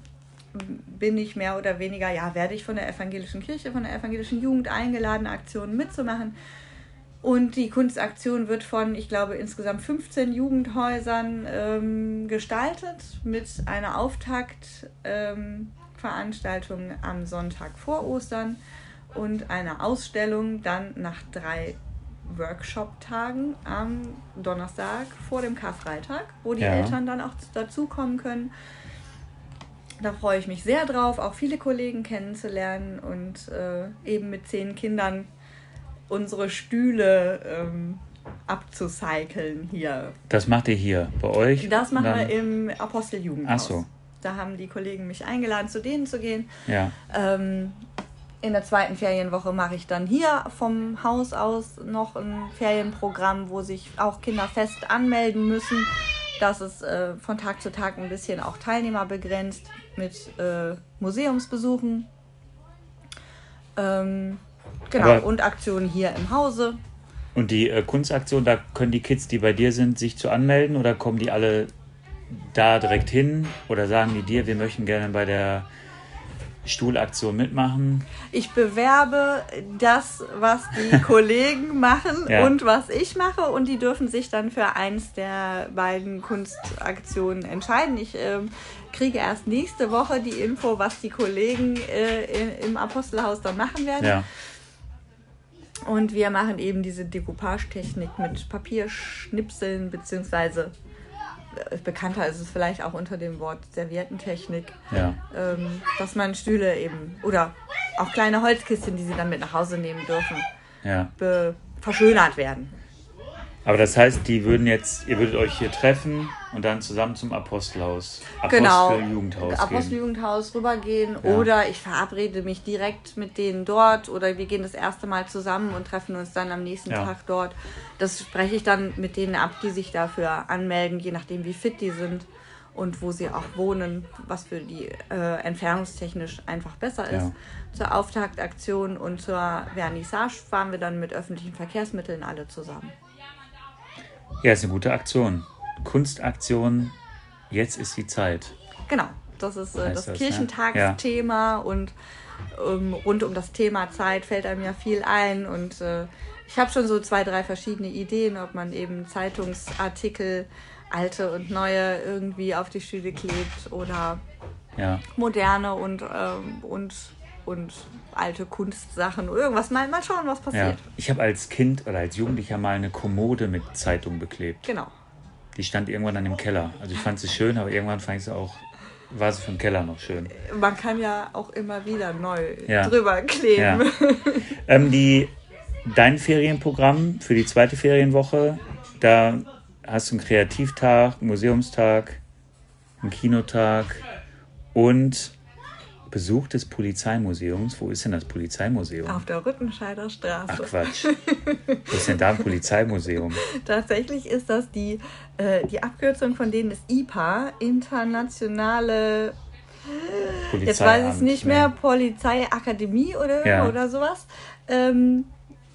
bin ich mehr oder weniger, ja, werde ich von der Evangelischen Kirche, von der Evangelischen Jugend eingeladen, Aktionen mitzumachen. Und die Kunstaktion wird von, ich glaube, insgesamt 15 Jugendhäusern ähm, gestaltet mit einer Auftaktveranstaltung ähm, am Sonntag vor Ostern und einer Ausstellung dann nach drei Workshop-Tagen am Donnerstag vor dem Karfreitag, wo die ja. Eltern dann auch dazukommen können. Da freue ich mich sehr drauf, auch viele Kollegen kennenzulernen und äh, eben mit zehn Kindern unsere Stühle ähm, abzucyceln hier. Das macht ihr hier bei euch? Das machen wir im Aposteljugendhaus. Ach so. Da haben die Kollegen mich eingeladen, zu denen zu gehen. Ja. Ähm, in der zweiten Ferienwoche mache ich dann hier vom Haus aus noch ein Ferienprogramm, wo sich auch Kinder fest anmelden müssen. Das ist äh, von Tag zu Tag ein bisschen auch Teilnehmer begrenzt mit äh, Museumsbesuchen. Ähm, Genau, Aber und Aktionen hier im Hause. Und die äh, Kunstaktion, da können die Kids, die bei dir sind, sich zu anmelden oder kommen die alle da direkt hin oder sagen die dir, wir möchten gerne bei der Stuhlaktion mitmachen? Ich bewerbe das, was die Kollegen machen Ja. und was ich mache und die dürfen sich dann für eins der beiden Kunstaktionen entscheiden. Ich ähm, kriege erst nächste Woche die Info, was die Kollegen äh, im Apostelhaus dann machen werden. Ja. Und wir machen eben diese Decoupage-Technik mit Papierschnipseln, beziehungsweise äh, bekannter ist es vielleicht auch unter dem Wort Serviettentechnik, Ja. ähm, dass man Stühle eben oder auch kleine Holzkistchen, die sie dann mit nach Hause nehmen dürfen, Ja. verschönert werden. Aber das heißt, die würden jetzt, ihr würdet euch hier treffen und dann zusammen zum Apostelhaus, Genau. Aposteljugendhaus gehen. Aposteljugendhaus rübergehen Ja. oder ich verabrede mich direkt mit denen dort oder wir gehen das erste Mal zusammen und treffen uns dann am nächsten Ja. Tag dort. Das spreche ich dann mit denen ab, die sich dafür anmelden, je nachdem wie fit die sind und wo sie auch wohnen, was für die äh, entfernungstechnisch einfach besser ist. Ja. Zur Auftaktaktion und zur Vernissage fahren wir dann mit öffentlichen Verkehrsmitteln alle zusammen. Ja, ist eine gute Aktion. Kunstaktion, jetzt ist die Zeit. Genau, das ist äh, das, das, ne? Kirchentagsthema und ähm, rund um das Thema Zeit fällt einem ja viel ein und äh, ich habe schon so zwei, drei verschiedene Ideen, ob man eben Zeitungsartikel, alte und neue, irgendwie auf die Stühle klebt oder Ja. moderne und, ähm, und, und alte Kunstsachen, irgendwas. Mal, mal schauen, was ja. passiert. Ich habe als Kind oder als Jugendlicher mal eine Kommode mit Zeitung beklebt. Genau. Die stand irgendwann dann im Keller. Also ich fand sie schön, aber irgendwann fand ich sie auch, war sie für den Keller noch schön. Man kann ja auch immer wieder neu Ja. drüber kleben. Ja. ähm, die, dein Ferienprogramm für die zweite Ferienwoche, da hast du einen Kreativtag, einen Museumstag, einen Kinotag und Besuch des Polizeimuseums. Wo ist denn das Polizeimuseum? Auf der Rüttenscheider Straße. Ach Quatsch. Wo ist denn da ein Polizeimuseum? Tatsächlich ist das die, äh, die Abkürzung von denen ist IPA, Internationale, jetzt weiß ich es nicht mehr, Polizeiakademie oder, Ja. oder sowas. Ähm,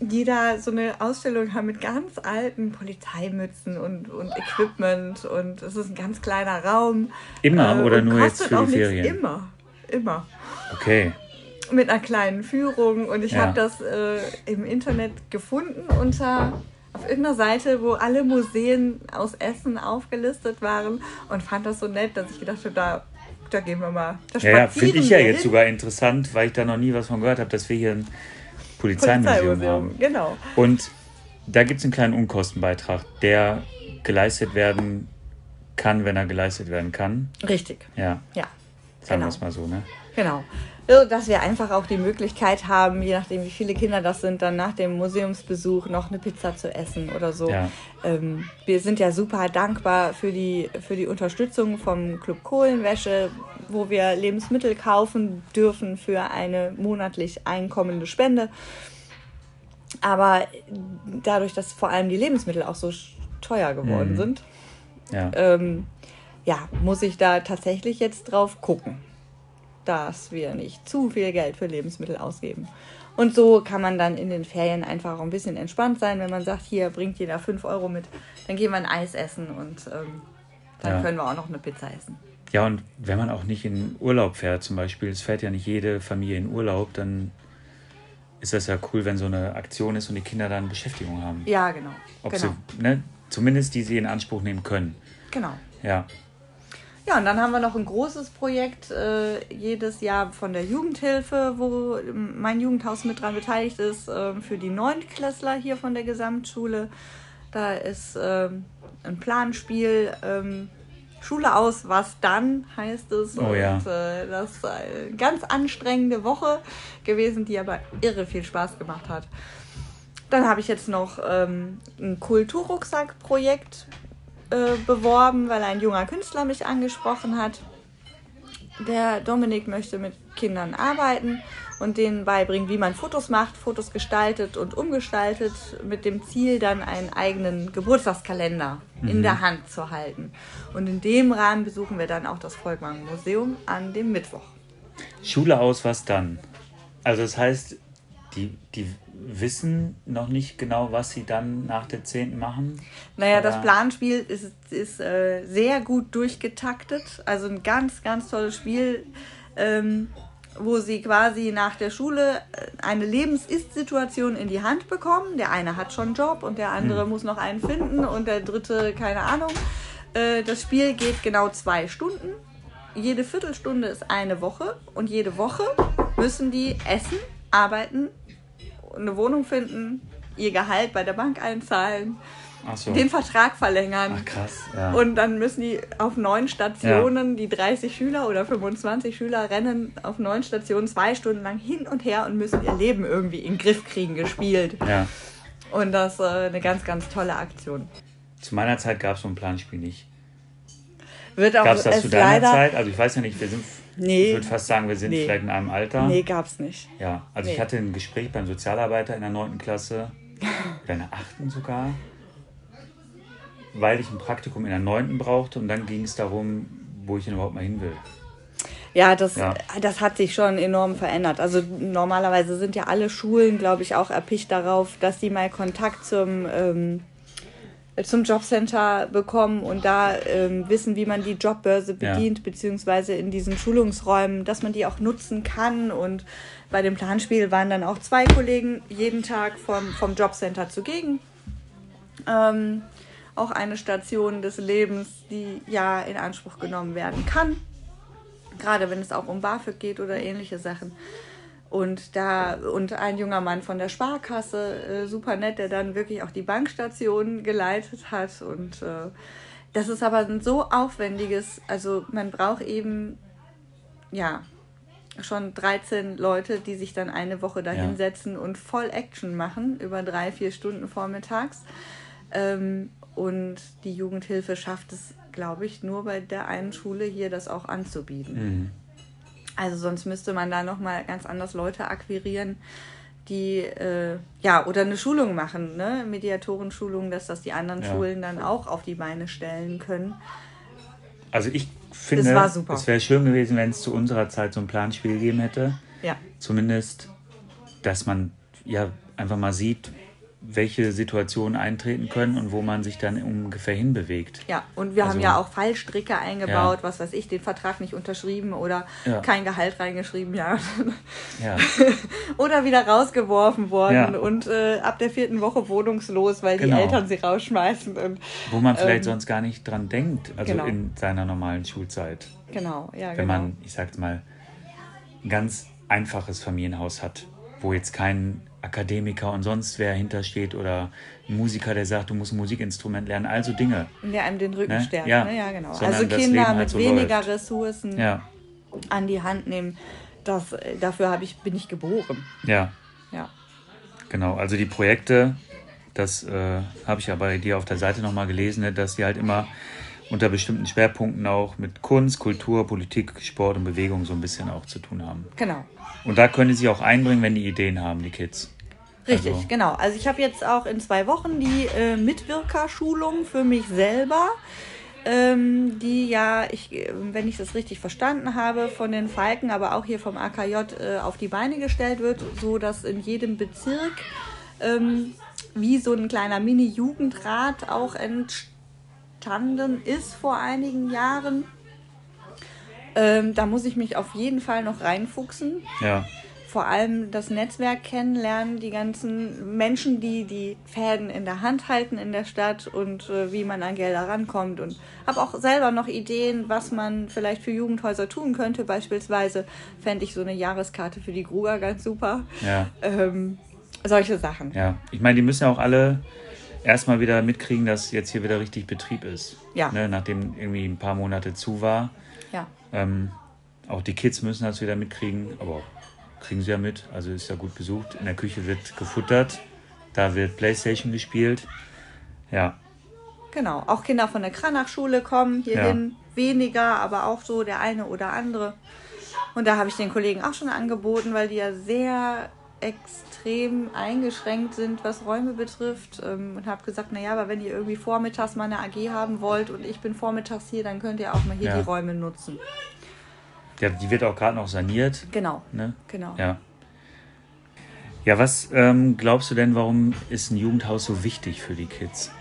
die da so eine Ausstellung haben mit ganz alten Polizeimützen und, und Equipment und es ist ein ganz kleiner Raum. Immer Äh, oder nur jetzt für die. Ferien? Immer, immer Okay. mit einer kleinen Führung und ich Ja. habe das äh, im Internet gefunden unter auf irgendeiner Seite, wo alle Museen aus Essen aufgelistet waren und fand das so nett, dass ich gedacht habe, da, da gehen wir mal. Ja, ja finde ich ja wir jetzt hin. sogar interessant, weil ich da noch nie was von gehört habe, dass wir hier ein Polizeimuseum haben. Genau. Und da gibt es einen kleinen Unkostenbeitrag, der geleistet werden kann, wenn er geleistet werden kann. Richtig, Ja, ja. Sagen wir Genau. es mal so, ne? Genau. So, dass wir einfach auch die Möglichkeit haben, je nachdem wie viele Kinder das sind, dann nach dem Museumsbesuch noch eine Pizza zu essen oder so. Ja. Ähm, wir sind ja super dankbar für die, für die Unterstützung vom Club Kohlenwäsche, wo wir Lebensmittel kaufen dürfen für eine monatlich einkommende Spende. Aber dadurch, dass vor allem die Lebensmittel auch so teuer geworden Mhm. sind, Ja. ähm, ja, muss ich da tatsächlich jetzt drauf gucken, dass wir nicht zu viel Geld für Lebensmittel ausgeben. Und so kann man dann in den Ferien einfach auch ein bisschen entspannt sein, wenn man sagt, hier bringt jeder 5 Euro mit, dann gehen wir ein Eis essen und ähm, dann Ja. können wir auch noch eine Pizza essen. ja, und wenn man auch nicht in Urlaub fährt, zum Beispiel, es fährt ja nicht jede Familie in Urlaub, dann ist das ja cool, wenn so eine Aktion ist und die Kinder dann Beschäftigung haben. Ja, genau. Ob genau. sie, ne, zumindest die sie in Anspruch nehmen können. genau. Ja. Ja, und dann haben wir noch ein großes Projekt äh, jedes Jahr von der Jugendhilfe, wo mein Jugendhaus mit dran beteiligt ist, ähm, für die Neuntklässler hier von der Gesamtschule. Da ist ähm, ein Planspiel, ähm, Schule aus, was dann heißt es. Oh ja. Und äh, das ist eine ganz anstrengende Woche gewesen, die aber irre viel Spaß gemacht hat. Dann habe ich jetzt noch ähm, ein Kulturrucksack-Projekt äh, beworben, weil ein junger Künstler mich angesprochen hat. Der Dominik möchte mit Kindern arbeiten und denen beibringen, wie man Fotos macht, Fotos gestaltet und umgestaltet, mit dem Ziel, dann einen eigenen Geburtstagskalender in der Hand zu halten. Und in dem Rahmen besuchen wir dann auch das Volkwang Museum an dem Mittwoch. Schule aus, was dann? Also das heißt, die, die wissen noch nicht genau, was sie dann nach der 10. machen. Naja, das Planspiel ist, ist äh, sehr gut durchgetaktet. Also ein ganz, ganz tolles Spiel. Ähm, wo sie quasi nach der Schule äh, eine Lebens-Ist-Situation in die Hand bekommen. Der eine hat schon einen Job und der andere hm. muss noch einen finden und der dritte, keine Ahnung. Äh, das Spiel geht genau zwei Stunden. Jede Viertelstunde ist eine Woche und jede Woche müssen die essen, arbeiten, eine Wohnung finden, ihr Gehalt bei der Bank einzahlen so. den Vertrag verlängern. Ach, krass. Ja. Und dann müssen die auf neun Stationen, ja. die 30 Schüler oder 25 Schüler rennen auf neun Stationen zwei Stunden lang hin und her und müssen ihr Leben irgendwie in den Griff kriegen, gespielt. Ja. Und das ist äh, eine ganz, ganz tolle Aktion. Zu meiner Zeit gab es so ein Planspiel nicht. Wird auch Gab es das zu deiner Zeit? Also ich weiß ja nicht, wir sind, nee, ich würde fast sagen, wir sind nee. vielleicht in einem Alter. Nee, gab es nicht. Ja, also nee. ich hatte ein Gespräch beim Sozialarbeiter in der 9. Klasse, oder in der 8. sogar weil ich ein Praktikum in der 9. brauchte und dann ging es darum, wo ich denn überhaupt mal hin will. Ja das, ja. das hat sich schon enorm verändert. Also normalerweise sind ja alle Schulen, glaube ich, auch erpicht darauf, dass sie mal Kontakt zum, ähm, zum Jobcenter bekommen und da ähm, wissen, wie man die Jobbörse bedient, ja. beziehungsweise in diesen Schulungsräumen, dass man die auch nutzen kann. Und bei dem Planspiel waren dann auch zwei Kollegen jeden Tag vom, vom Jobcenter zugegen. Ähm, auch eine Station des Lebens, die ja in Anspruch genommen werden kann. Gerade wenn es auch um BAföG geht oder ähnliche Sachen. Und da, und ein junger Mann von der Sparkasse, äh, super nett, der dann wirklich auch die Bankstation geleitet hat. Und äh, das ist aber ein so aufwendiges, also man braucht eben, ja, schon 13 Leute, die sich dann eine Woche da hinsetzen ja. und voll Action machen über drei, vier Stunden vormittags. Ähm, und die Jugendhilfe schafft es, glaube ich, nur bei der einen Schule hier das auch anzubieten. Mhm. Also sonst müsste man da nochmal ganz anders Leute akquirieren, die äh, ja oder eine Schulung machen, ne? Mediatorenschulung, dass das die anderen ja. Schulen dann auch auf die Beine stellen können. Also ich finde, es wäre schön gewesen, wenn es zu unserer Zeit so ein Planspiel gegeben hätte. Ja. Zumindest, dass man ja einfach mal sieht, welche Situationen eintreten können und wo man sich dann ungefähr hinbewegt. Ja, und wir also, haben ja auch Fallstricke eingebaut, ja. was weiß ich, den Vertrag nicht unterschrieben oder ja. kein Gehalt reingeschrieben, ja. ja. oder wieder rausgeworfen worden und äh, ab der vierten Woche wohnungslos, weil genau. die Eltern sie rausschmeißen. Und, wo man vielleicht ähm, sonst gar nicht dran denkt, also genau. in seiner normalen Schulzeit. Genau, ja. Wenn genau. man, ich sag's mal, ein ganz einfaches Familienhaus hat, wo jetzt kein Akademiker und sonst wer hintersteht oder ein Musiker, der sagt, du musst ein Musikinstrument lernen, also Dinge. Der einem den Rücken ne? stärkt. Ja, ne? ja genau. Sondern also Kinder halt mit so weniger läuft. Ressourcen ja. an die Hand nehmen, das, dafür ich, bin ich geboren. Ja. Ja. Genau, also die Projekte, das äh, habe ich ja bei dir auf der Seite nochmal gelesen, ne, dass die halt immer unter bestimmten Schwerpunkten auch mit Kunst, Kultur, Politik, Sport und Bewegung so ein bisschen auch zu tun haben. Genau. Und da können die sich auch einbringen, wenn die Ideen haben, die Kids. Richtig, also. genau. Also ich habe jetzt auch in zwei Wochen die äh, Mitwirkerschulung für mich selber, ähm, die ja, ich, wenn ich das richtig verstanden habe, von den Falken, aber auch hier vom AKJ äh, auf die Beine gestellt wird, so dass in jedem Bezirk ähm, wie so ein kleiner Mini-Jugendrat auch entstanden ist vor einigen Jahren. Ähm, da muss ich mich auf jeden Fall noch reinfuchsen. Ja vor allem das Netzwerk kennenlernen, die ganzen Menschen, die die Fäden in der Hand halten in der Stadt und äh, wie man an Gelder rankommt. Und habe auch selber noch Ideen, was man vielleicht für Jugendhäuser tun könnte. Beispielsweise fände ich so eine Jahreskarte für die Gruger ganz super. Ja. Ähm, solche Sachen. Ja, ich meine, die müssen ja auch alle erstmal wieder mitkriegen, dass jetzt hier wieder richtig Betrieb ist. Ja. Ne, nachdem irgendwie ein paar Monate zu war. Ja. Ähm, auch die Kids müssen das wieder mitkriegen, aber kriegen sie ja mit. Also ist ja gut besucht. In der Küche wird gefuttert, da wird Playstation gespielt. Ja. Genau, auch Kinder von der Kranachschule kommen hierhin. Ja. Weniger, aber auch so der eine oder andere. Und da habe ich den Kollegen auch schon angeboten, weil die ja sehr extrem eingeschränkt sind, was Räume betrifft. Ähm, und habe gesagt, naja, aber wenn ihr irgendwie vormittags mal eine AG haben wollt und ich bin vormittags hier, dann könnt ihr auch mal hier ja. die Räume nutzen. Ja, die wird auch gerade noch saniert. Genau. Ne? Genau. Ja. Ja, was ähm, glaubst du denn, warum ist ein Jugendhaus so wichtig für die Kids?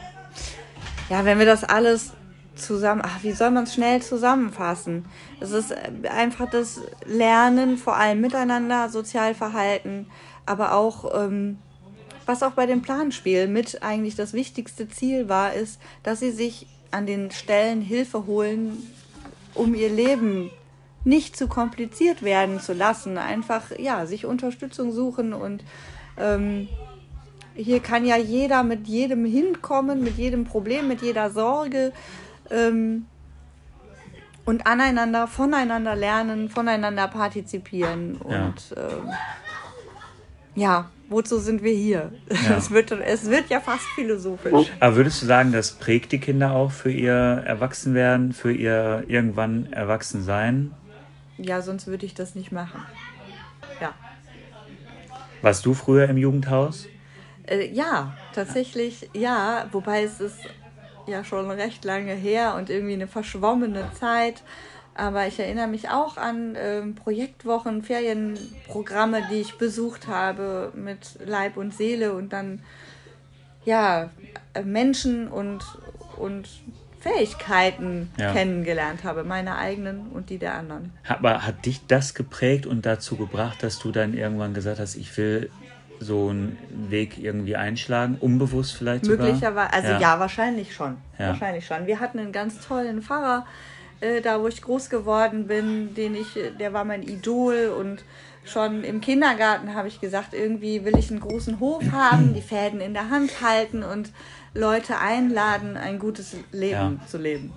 Ja, wenn wir das alles zusammen, ach, wie soll man es schnell zusammenfassen? Es ist äh, einfach das Lernen, vor allem miteinander, Sozialverhalten, aber auch, ähm, was auch bei dem Planspiel mit eigentlich das wichtigste Ziel war, ist, dass sie sich an den Stellen Hilfe holen, um ihr Leben nicht zu kompliziert werden zu lassen. Einfach, ja, sich Unterstützung suchen und ähm, hier kann ja jeder mit jedem hinkommen, mit jedem Problem, mit jeder Sorge ähm, und aneinander, voneinander lernen, voneinander partizipieren. Und ja, ähm, ja wozu sind wir hier? Ja. Es, wird, es wird ja fast philosophisch. Aber würdest du sagen, das prägt die Kinder auch für ihr Erwachsenwerden, für ihr irgendwann Erwachsensein? Ja, sonst würde ich das nicht machen. Ja. Warst du früher im Jugendhaus? Äh, ja, tatsächlich ja. Wobei es ist ja schon recht lange her und irgendwie eine verschwommene Zeit. Aber ich erinnere mich auch an äh, Projektwochen, Ferienprogramme, die ich besucht habe mit Leib und Seele und dann ja Menschen und, und Fähigkeiten ja. kennengelernt habe, meine eigenen und die der anderen. Aber hat dich das geprägt und dazu gebracht, dass du dann irgendwann gesagt hast, ich will so einen Weg irgendwie einschlagen, unbewusst vielleicht sogar? Möglicherweise, also ja. ja, wahrscheinlich schon. Ja. Wahrscheinlich schon. Wir hatten einen ganz tollen Pfarrer, äh, da wo ich groß geworden bin, den ich, der war mein Idol und schon im Kindergarten habe ich gesagt, irgendwie will ich einen großen Hof haben, die Fäden in der Hand halten und Leute einladen, ein gutes Leben ja. zu leben.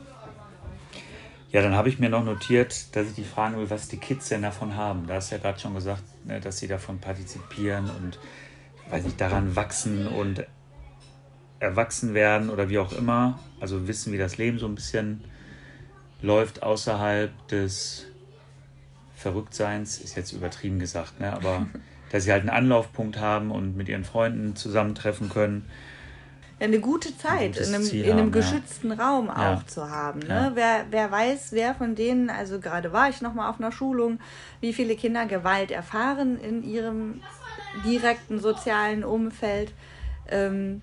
Ja, dann habe ich mir noch notiert, dass ich die fragen will, was die Kids denn davon haben. Da hast du ja gerade schon gesagt, ne, dass sie davon partizipieren und, weiß nicht, daran wachsen und erwachsen werden oder wie auch immer. Also wissen, wie das Leben so ein bisschen läuft außerhalb des Verrücktseins, ist jetzt übertrieben gesagt, ne? aber dass sie halt einen Anlaufpunkt haben und mit ihren Freunden zusammentreffen können eine gute Zeit in einem, in einem haben, geschützten ja. Raum auch ja. zu haben. Ne? Ja. Wer, wer weiß, wer von denen, also gerade war ich nochmal auf einer Schulung, wie viele Kinder Gewalt erfahren in ihrem direkten sozialen Umfeld. Ähm,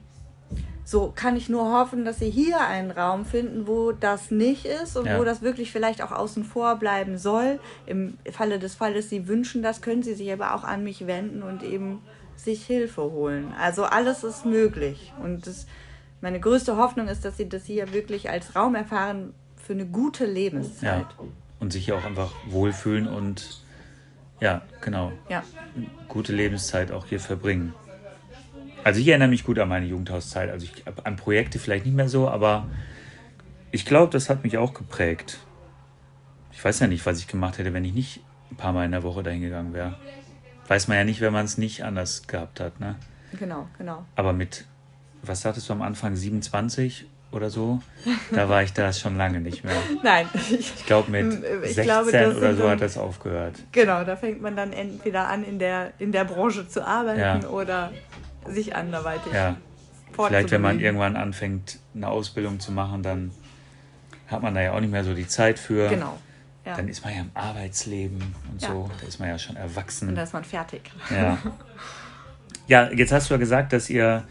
so kann ich nur hoffen, dass sie hier einen Raum finden, wo das nicht ist und wo das wirklich vielleicht auch außen vor bleiben soll. Im Falle des Falles, sie wünschen das, können sie sich aber auch an mich wenden und eben sich Hilfe holen. Also alles ist möglich. Und das, meine größte Hoffnung ist, dass sie das hier wirklich als Raum erfahren für eine gute Lebenszeit. Ja. Und sich hier auch einfach wohlfühlen und ja, genau. Ja. Gute Lebenszeit auch hier verbringen. Also ich erinnere mich gut an meine Jugendhauszeit. Also ich, an Projekte vielleicht nicht mehr so, aber ich glaube, das hat mich auch geprägt. Ich weiß ja nicht, was ich gemacht hätte, wenn ich nicht ein paar Mal in der Woche dahin gegangen wäre. Weiß man ja nicht, wenn man es nicht anders gehabt hat, ne? Genau, genau. Aber mit, was sagtest du am Anfang, 27 oder so? Da war ich da schon lange nicht mehr. Nein. Ich glaube, mit ich 16 glaube, oder so hat das aufgehört. Genau, da fängt man dann entweder an, in der, in der Branche zu arbeiten ja. oder sich anderweitig ja. Vielleicht, wenn man irgendwann anfängt, eine Ausbildung zu machen, dann hat man da ja auch nicht mehr so die Zeit für. Genau. Ja. Dann ist man ja im Arbeitsleben und ja. so. Da ist man ja schon erwachsen. Und da ist man fertig. Ja. ja, jetzt hast du ja gesagt, dass ihr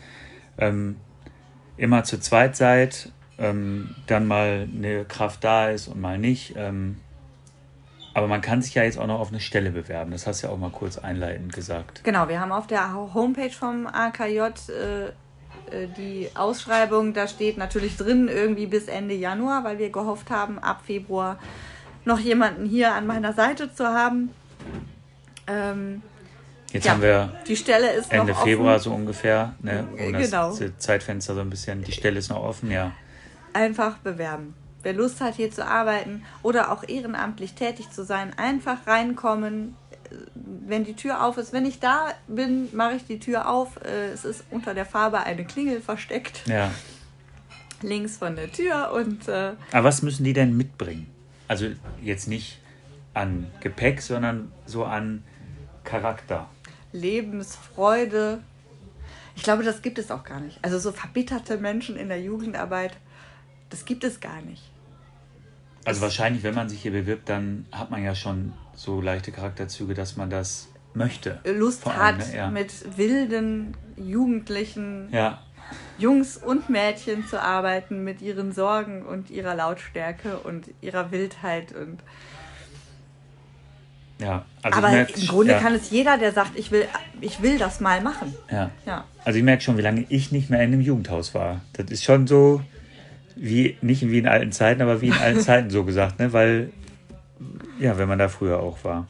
ähm, immer zu zweit seid, ähm, dann mal eine Kraft da ist und mal nicht. Ähm, aber man kann sich ja jetzt auch noch auf eine Stelle bewerben. Das hast du ja auch mal kurz einleitend gesagt. Genau, wir haben auf der Homepage vom AKJ äh, äh, die Ausschreibung. Da steht natürlich drin irgendwie bis Ende Januar, weil wir gehofft haben, ab Februar noch jemanden hier an meiner Seite zu haben. Ähm, Jetzt ja, haben wir die Stelle ist Ende Februar so ungefähr, ne? Um genau. das Zeitfenster so ein bisschen. Die Stelle ist noch offen, ja. Einfach bewerben. Wer Lust hat, hier zu arbeiten oder auch ehrenamtlich tätig zu sein, einfach reinkommen. Wenn die Tür auf ist, wenn ich da bin, mache ich die Tür auf. Äh, es ist unter der Farbe eine Klingel versteckt. Ja. Links von der Tür und. Äh, Aber was müssen die denn mitbringen? Also jetzt nicht an Gepäck, sondern so an Charakter. Lebensfreude. Ich glaube, das gibt es auch gar nicht. Also so verbitterte Menschen in der Jugendarbeit, das gibt es gar nicht. Also wahrscheinlich, wenn man sich hier bewirbt, dann hat man ja schon so leichte Charakterzüge, dass man das möchte. Lust allem, hat, ne? ja. mit wilden Jugendlichen ja. Jungs und Mädchen zu arbeiten mit ihren Sorgen und ihrer Lautstärke und ihrer Wildheit und ja, also aber ich merk, im Grunde ja, kann es jeder, der sagt, ich will, ich will das mal machen. ja. Ja. Also ich merke schon, wie lange ich nicht mehr in einem Jugendhaus war. Das ist schon so, wie, nicht wie in alten Zeiten, aber wie in alten Zeiten so gesagt, ne? Weil, ja, wenn man da früher auch war.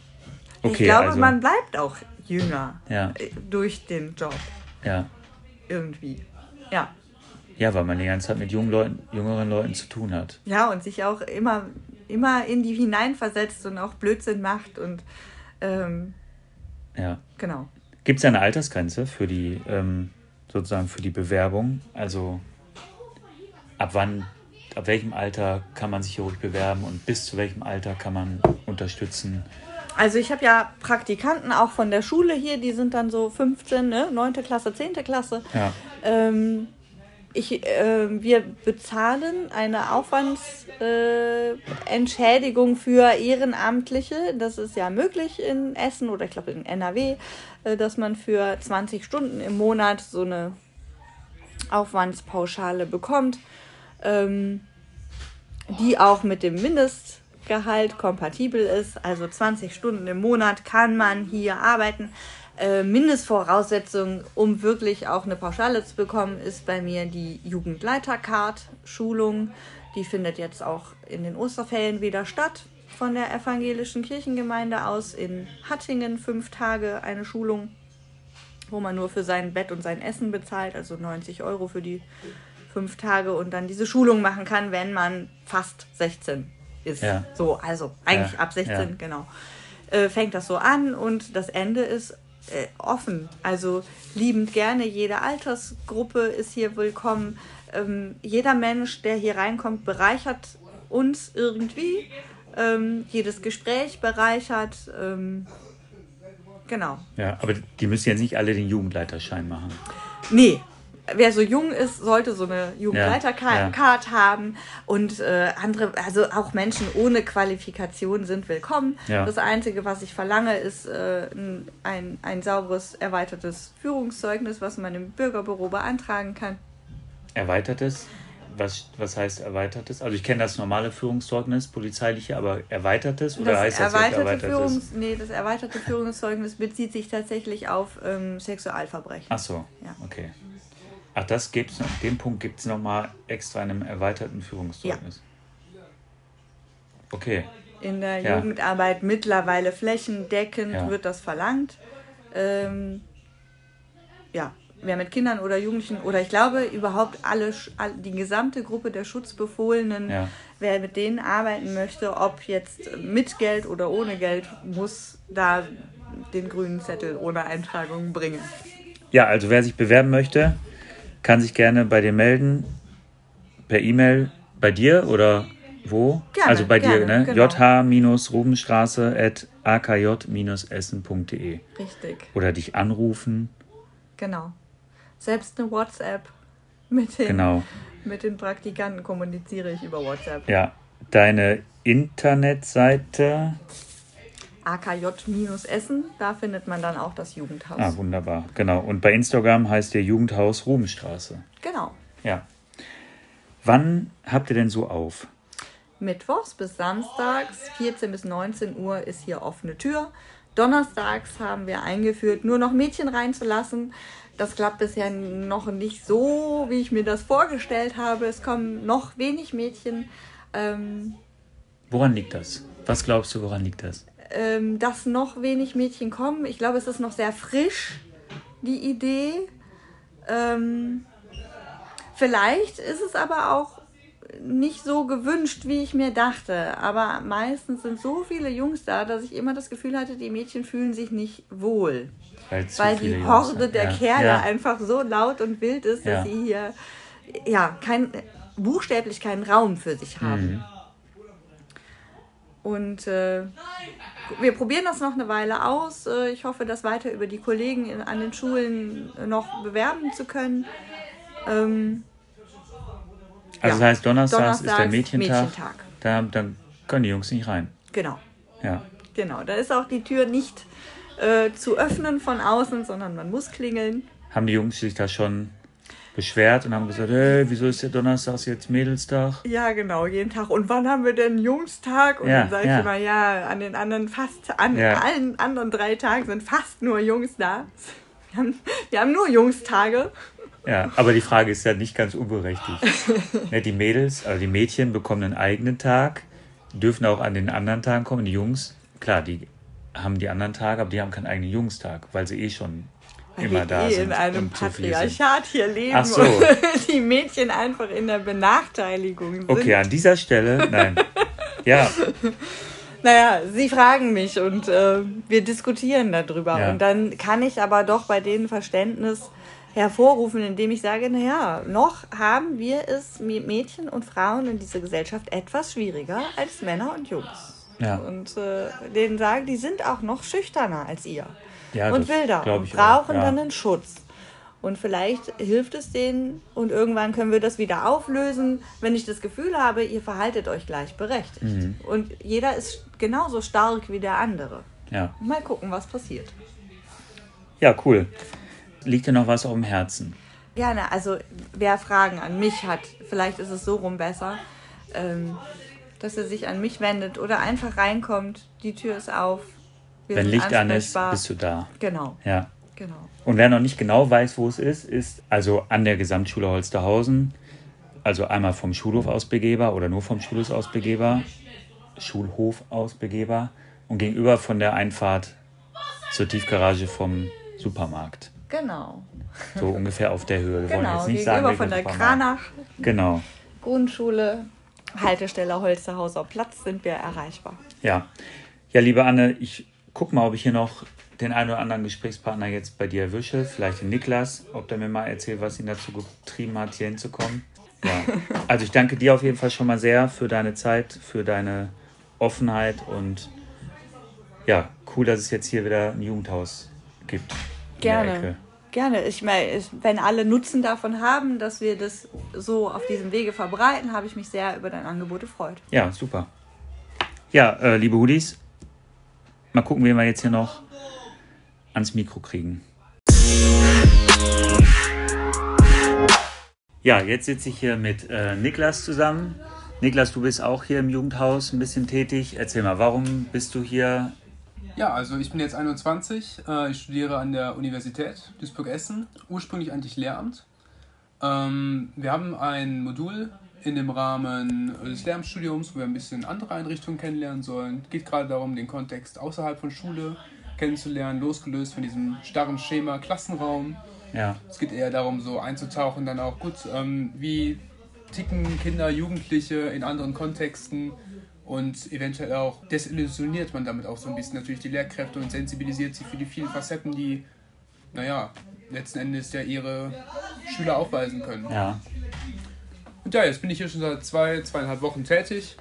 Okay, ich glaube, also, man bleibt auch jünger Ja. durch den Job ja. irgendwie. Ja. ja, weil man die ganze Zeit mit jungen Leuten, jüngeren Leuten zu tun hat. Ja, und sich auch immer, immer in die hineinversetzt und auch Blödsinn macht und ähm, Ja. genau. Gibt es eine Altersgrenze für die, ähm, sozusagen für die Bewerbung? Also ab wann, ab welchem Alter kann man sich hier ruhig bewerben und bis zu welchem Alter kann man unterstützen? Also ich habe ja Praktikanten auch von der Schule hier, die sind dann so 15, ne? 9. Klasse, 10. Klasse. Ja. Ähm, ich, äh, wir bezahlen eine Aufwandsentschädigung äh, für Ehrenamtliche. Das ist ja möglich in Essen oder ich glaube in NRW, äh, dass man für 20 Stunden im Monat so eine Aufwandspauschale bekommt, ähm, die auch mit dem Mindestgehalt kompatibel ist. Also 20 Stunden im Monat kann man hier arbeiten. Äh, Mindestvoraussetzung, um wirklich auch eine Pauschale zu bekommen, ist bei mir die Jugendleiter-Card-Schulung. Die findet jetzt auch in den Osterferien wieder statt von der evangelischen Kirchengemeinde aus in Hattingen. Fünf Tage eine Schulung, wo man nur für sein Bett und sein Essen bezahlt, also 90 Euro für die fünf Tage und dann diese Schulung machen kann, wenn man fast 16 ist. Ja. So, also eigentlich Ja, ab 16, ja. genau. Äh, fängt das so an und das Ende ist äh, offen. Also liebend gerne, jede Altersgruppe ist hier willkommen. Ähm, jeder Mensch, der hier reinkommt, bereichert uns irgendwie. Ähm, jedes Gespräch bereichert. Ähm, genau. Ja, aber die müssen jetzt nicht alle den Jugendleiterschein machen. Nee. Wer so jung ist, sollte so eine Ja, ja. Jugendleitercard haben. Und äh, andere, also auch Menschen ohne Qualifikation sind willkommen. Ja. Das Einzige, was ich verlange, ist äh, ein, ein, sauberes, erweitertes Führungszeugnis, was man im Bürgerbüro beantragen kann. Erweitertes? Was, was heißt erweitertes? Also ich kenne das normale Führungszeugnis, polizeiliche, aber erweitertes oder Das heißt das erweiterte, erweitertes? Führungs nee, das erweiterte Führungszeugnis bezieht sich tatsächlich auf ähm, Sexualverbrechen. Ach so, Ja. okay. Ach, das gibt's noch, den Punkt gibt es nochmal extra in einem erweiterten Führungszeugnis. Okay, In der Ja. Jugendarbeit mittlerweile flächendeckend Ja. wird das verlangt. Ähm, ja, wer mit Kindern oder Jugendlichen oder ich glaube überhaupt alle, die gesamte Gruppe der Schutzbefohlenen, Ja. wer mit denen arbeiten möchte, ob jetzt mit Geld oder ohne Geld, muss da den grünen Zettel ohne Eintragung bringen. Ja, also wer sich bewerben möchte, kann sich gerne bei dir melden. Per E-Mail bei dir oder wo? Gerne, also bei dir, gerne, ne? genau. jh-rubenstraße at akj-essen.de. Richtig, Oder dich anrufen. genau. Selbst eine WhatsApp mit den, Genau. mit den Praktikanten kommuniziere ich über WhatsApp. Ja, deine Internetseite. AKJ-Essen, da findet man dann auch das Jugendhaus. Ah, wunderbar. Genau. Und bei Instagram heißt der Jugendhaus Rubenstraße. Genau. Ja. Wann habt ihr denn so auf? Mittwochs bis Samstags, 14 bis 19 Uhr ist hier offene Tür. Donnerstags haben wir eingeführt, nur noch Mädchen reinzulassen. Das klappt bisher noch nicht so, wie ich mir das vorgestellt habe. Es kommen noch wenig Mädchen. Ähm, Woran liegt das? Was glaubst du, woran liegt das? Ähm, dass noch wenig Mädchen kommen. Ich glaube, es ist noch sehr frisch, die Idee. Ähm, vielleicht ist es aber auch nicht so gewünscht, wie ich mir dachte. Aber meistens sind so viele Jungs da, dass ich immer das Gefühl hatte, die Mädchen fühlen sich nicht wohl. Weil, Weil die Horde der ja. Kerle Ja. einfach so laut und wild ist, dass Ja. sie hier ja kein, buchstäblich keinen Raum für sich haben. Mhm. Und äh, wir probieren das noch eine Weile aus. Äh, Ich hoffe, das weiter über die Kollegen in, an den Schulen noch bewerben zu können. Ähm, Also Ja. das heißt, Donnerstags, ist der Mädchentag. Mädchentag. Da, dann können die Jungs nicht rein. genau, Ja. genau. Da ist auch die Tür nicht äh, zu öffnen von außen, sondern man muss klingeln. Haben die Jungs sich da schon beschwert und haben gesagt, hey, wieso ist der Donnerstag jetzt Mädelstag? Ja, genau, jeden Tag. Und wann haben wir denn Jungstag? Und Ja, dann sage ja. ich immer, ja, an den anderen fast, an Ja. allen anderen drei Tagen sind fast nur Jungs da. Wir haben, wir haben nur Jungstage. Ja, aber die Frage ist ja nicht ganz unberechtigt. ne, die Mädels, also die Mädchen bekommen einen eigenen Tag, dürfen auch an den anderen Tagen kommen. Die Jungs, klar, die haben die anderen Tage, aber die haben keinen eigenen Jungstag, weil sie eh schon immer da eh sind. in einem. Patriarchat hier leben Ach so. und die Mädchen einfach in der Benachteiligung sind. Okay, an dieser Stelle, nein. Ja, Naja, sie fragen mich und äh, wir diskutieren darüber. Ja. Und dann kann ich aber doch bei denen Verständnis hervorrufen, indem ich sage, naja, noch haben wir es mit Mädchen und Frauen in dieser Gesellschaft etwas schwieriger als Männer und Jungs. Ja. Und äh, denen sagen, die sind auch noch schüchterner als ihr. Ja und glaub und ich auch, brauchen ja. dann einen Schutz. Und vielleicht hilft es denen und irgendwann können wir das wieder auflösen, wenn ich das Gefühl habe, ihr verhaltet euch gleichberechtigt. Mhm. Und jeder ist genauso stark wie der andere. Ja. Mal gucken, was passiert. ja, cool. Liegt dir noch was auf dem Herzen? Gerne, also wer Fragen an mich hat, vielleicht ist es so rum besser, ähm, dass er sich an mich wendet oder einfach reinkommt, die Tür ist auf. Wir Wenn Licht an ist, bist du da. Genau, Ja. genau. Und wer noch nicht genau weiß, wo es ist, ist also an der Gesamtschule Holsterhausen, also einmal vom Schulhof aus begehbar oder nur vom Schulhof aus begehbar, Schulhof aus begehbar und gegenüber von der Einfahrt zur Tiefgarage vom Supermarkt. Genau. So ungefähr auf der Höhe. Wir wollen Genau, jetzt nicht gegenüber sagen, von der Supermarkt. Kranach Genau. Grundschule, Haltestelle Holsterhauser Platz sind wir erreichbar. Ja. Ja, liebe Anne, ich guck mal, ob ich hier noch den einen oder anderen Gesprächspartner jetzt bei dir erwische. Vielleicht den Niklas, ob der mir mal erzählt, was ihn dazu getrieben hat, hier hinzukommen. Ja. Also ich danke dir auf jeden Fall schon mal sehr für deine Zeit, für deine Offenheit und ja, cool, dass es jetzt hier wieder ein Jugendhaus gibt. Gerne. Gerne. Ich meine, wenn alle Nutzen davon haben, dass wir das so auf diesem Wege verbreiten, habe ich mich sehr über dein Angebot gefreut. Ja, super. Ja, äh, liebe Hoodies, mal gucken, wen wir jetzt hier noch ans Mikro kriegen. Ja, jetzt sitze ich hier mit äh, Niklas zusammen. Niklas, du bist auch hier im Jugendhaus ein bisschen tätig. Erzähl mal, warum bist du hier? Ja, also ich bin jetzt 21, äh, ich studiere an der Universität Duisburg-Essen, ursprünglich eigentlich Lehramt. Ähm, wir haben ein Modul in dem Rahmen des Lehramtsstudiums, wo wir ein bisschen andere Einrichtungen kennenlernen sollen. Es geht gerade darum, den Kontext außerhalb von Schule kennenzulernen, losgelöst von diesem starren Schema Klassenraum. Ja, Es geht eher darum, so einzutauchen, dann auch gut, ähm, wie ticken Kinder, Jugendliche in anderen Kontexten und eventuell auch desillusioniert man damit auch so ein bisschen natürlich die Lehrkräfte und sensibilisiert sie für die vielen Facetten, die, naja, letzten Endes ja ihre Schüler aufweisen können. ja, Und ja, jetzt bin ich hier schon seit zwei, zweieinhalb Wochen tätig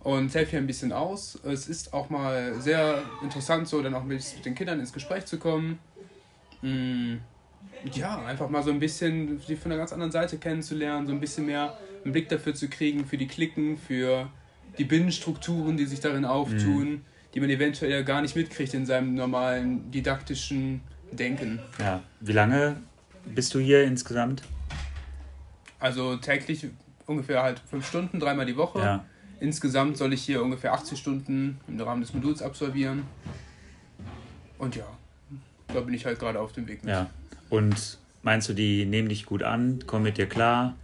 und helfe hier ein bisschen aus. Es ist auch mal sehr interessant, so dann auch mit, den Kindern ins Gespräch zu kommen. Mm, Ja, einfach mal so ein bisschen sie von einer ganz anderen Seite kennenzulernen, so ein bisschen mehr einen Blick dafür zu kriegen, für die Klicken, für die Binnenstrukturen, die sich darin auftun, die man eventuell ja gar nicht mitkriegt in seinem normalen didaktischen Denken. ja. Wie lange bist du hier insgesamt? Also täglich ungefähr halt fünf Stunden, dreimal die Woche. Ja, Insgesamt soll ich hier ungefähr 80 Stunden im Rahmen des Moduls absolvieren. Und ja, da bin ich halt gerade auf dem Weg mit. ja. Und meinst du, die nehmen dich gut an, kommen mit dir klar?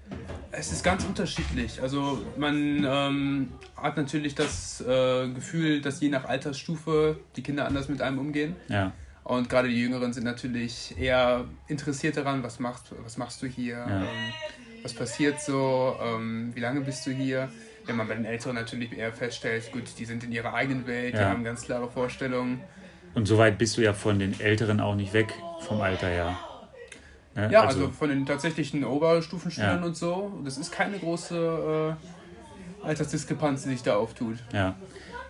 Es ist ganz unterschiedlich. Also man ähm, hat natürlich das äh, Gefühl, dass je nach Altersstufe die Kinder anders mit einem umgehen. Ja, Und gerade die Jüngeren sind natürlich eher interessiert daran, was machst, was machst du hier, Ja. ähm, was passiert so, ähm, wie lange bist du hier. Wenn man bei den Älteren natürlich eher feststellt, gut, die sind in ihrer eigenen Welt, die Ja. haben ganz klare Vorstellungen. Und soweit bist du ja von den Älteren auch nicht weg, vom Alter her. Ne? Ja, also, von den tatsächlichen Oberstufenschülern Ja. und so, das ist keine große äh, Altersdiskrepanz, die sich da auftut. Ja.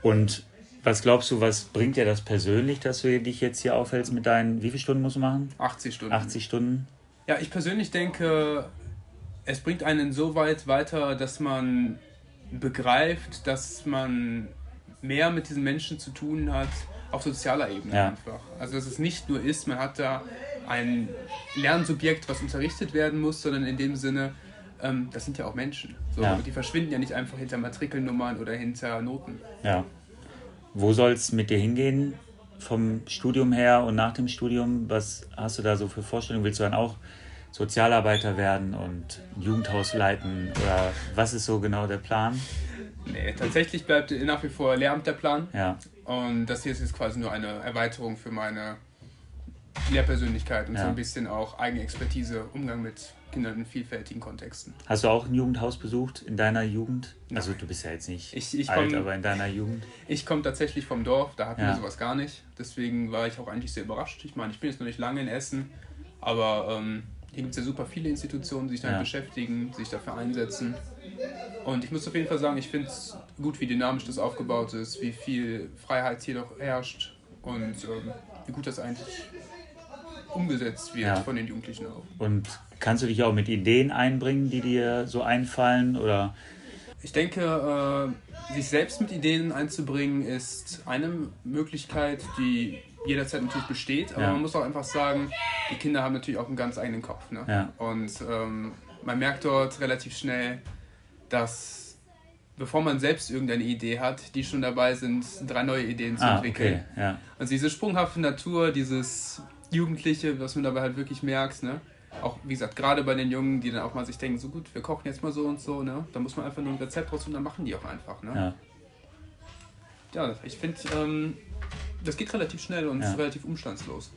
Und was glaubst du, was bringt dir das persönlich, dass du dich jetzt hier aufhältst mit deinen, wie viele Stunden musst du machen? 80 Stunden. 80 Stunden? Ja, ich persönlich denke, es bringt einen so weit weiter, dass man begreift, dass man mehr mit diesen Menschen zu tun hat auf sozialer Ebene Ja. einfach. Also dass es nicht nur ist, man hat da ein Lernsubjekt, was unterrichtet werden muss, sondern in dem Sinne, ähm, das sind ja auch Menschen. So, Ja. Und die verschwinden ja nicht einfach hinter Matrikelnummern oder hinter Noten. Ja. Wo soll es mit dir hingehen vom Studium her und nach dem Studium? Was hast du da so für Vorstellungen? Willst du dann auch Sozialarbeiter werden und ein Jugendhaus leiten? Oder was ist so genau der Plan? Nee, tatsächlich bleibt nach wie vor Lehramt der Plan. Ja, Und das hier ist jetzt quasi nur eine Erweiterung für meine Lehrpersönlichkeit und so Ja. ein bisschen auch Eigenexpertise, Umgang mit Kindern in vielfältigen Kontexten. Hast du auch ein Jugendhaus besucht in deiner Jugend? Also du bist ja jetzt nicht Ich- ich alt, komm- aber in deiner Jugend. Ich komme tatsächlich vom Dorf, da hatten Ja. wir sowas gar nicht. Deswegen war ich auch eigentlich sehr überrascht. Ich meine, ich bin jetzt noch nicht lange in Essen, aber ähm, hier gibt es ja super viele Institutionen, die sich damit Ja. beschäftigen, sich dafür einsetzen. Und ich muss auf jeden Fall sagen, ich finde es gut, wie dynamisch das aufgebaut ist, wie viel Freiheit hier doch herrscht und ähm, wie gut das eigentlich umgesetzt wird Ja. von den Jugendlichen auch. Und kannst du dich auch mit Ideen einbringen, die dir so einfallen? Oder Ich denke, äh, sich selbst mit Ideen einzubringen, ist eine Möglichkeit, die jederzeit natürlich besteht. Aber Ja. man muss auch einfach sagen, die Kinder haben natürlich auch einen ganz eigenen Kopf. Ne? Ja. Und ähm, man merkt dort relativ schnell, dass bevor man selbst irgendeine Idee hat, die schon dabei sind, drei neue Ideen zu ah, entwickeln. okay, ja. Also diese sprunghafte Natur, dieses Jugendliche, was man dabei halt wirklich merkt, ne? Auch wie gesagt, gerade bei den Jungen, die dann auch mal sich denken, so gut, wir kochen jetzt mal so und so, ne? Da muss man einfach nur ein Rezept raus und dann machen die auch einfach, ne? ja. Ja, ich finde, ähm, das geht relativ schnell und Ja. ist relativ umstandslos.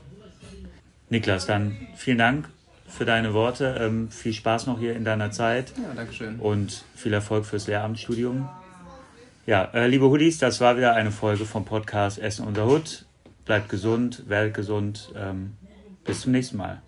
Niklas, dann vielen Dank für deine Worte. Ähm, viel Spaß noch hier in deiner Zeit Ja, Dankeschön. und viel Erfolg fürs Lehramtsstudium. Ja, äh, liebe Hoodies, das war wieder eine Folge vom Podcast Essen unter Hut. Bleibt gesund, werdet gesund. Ähm, bis zum nächsten Mal.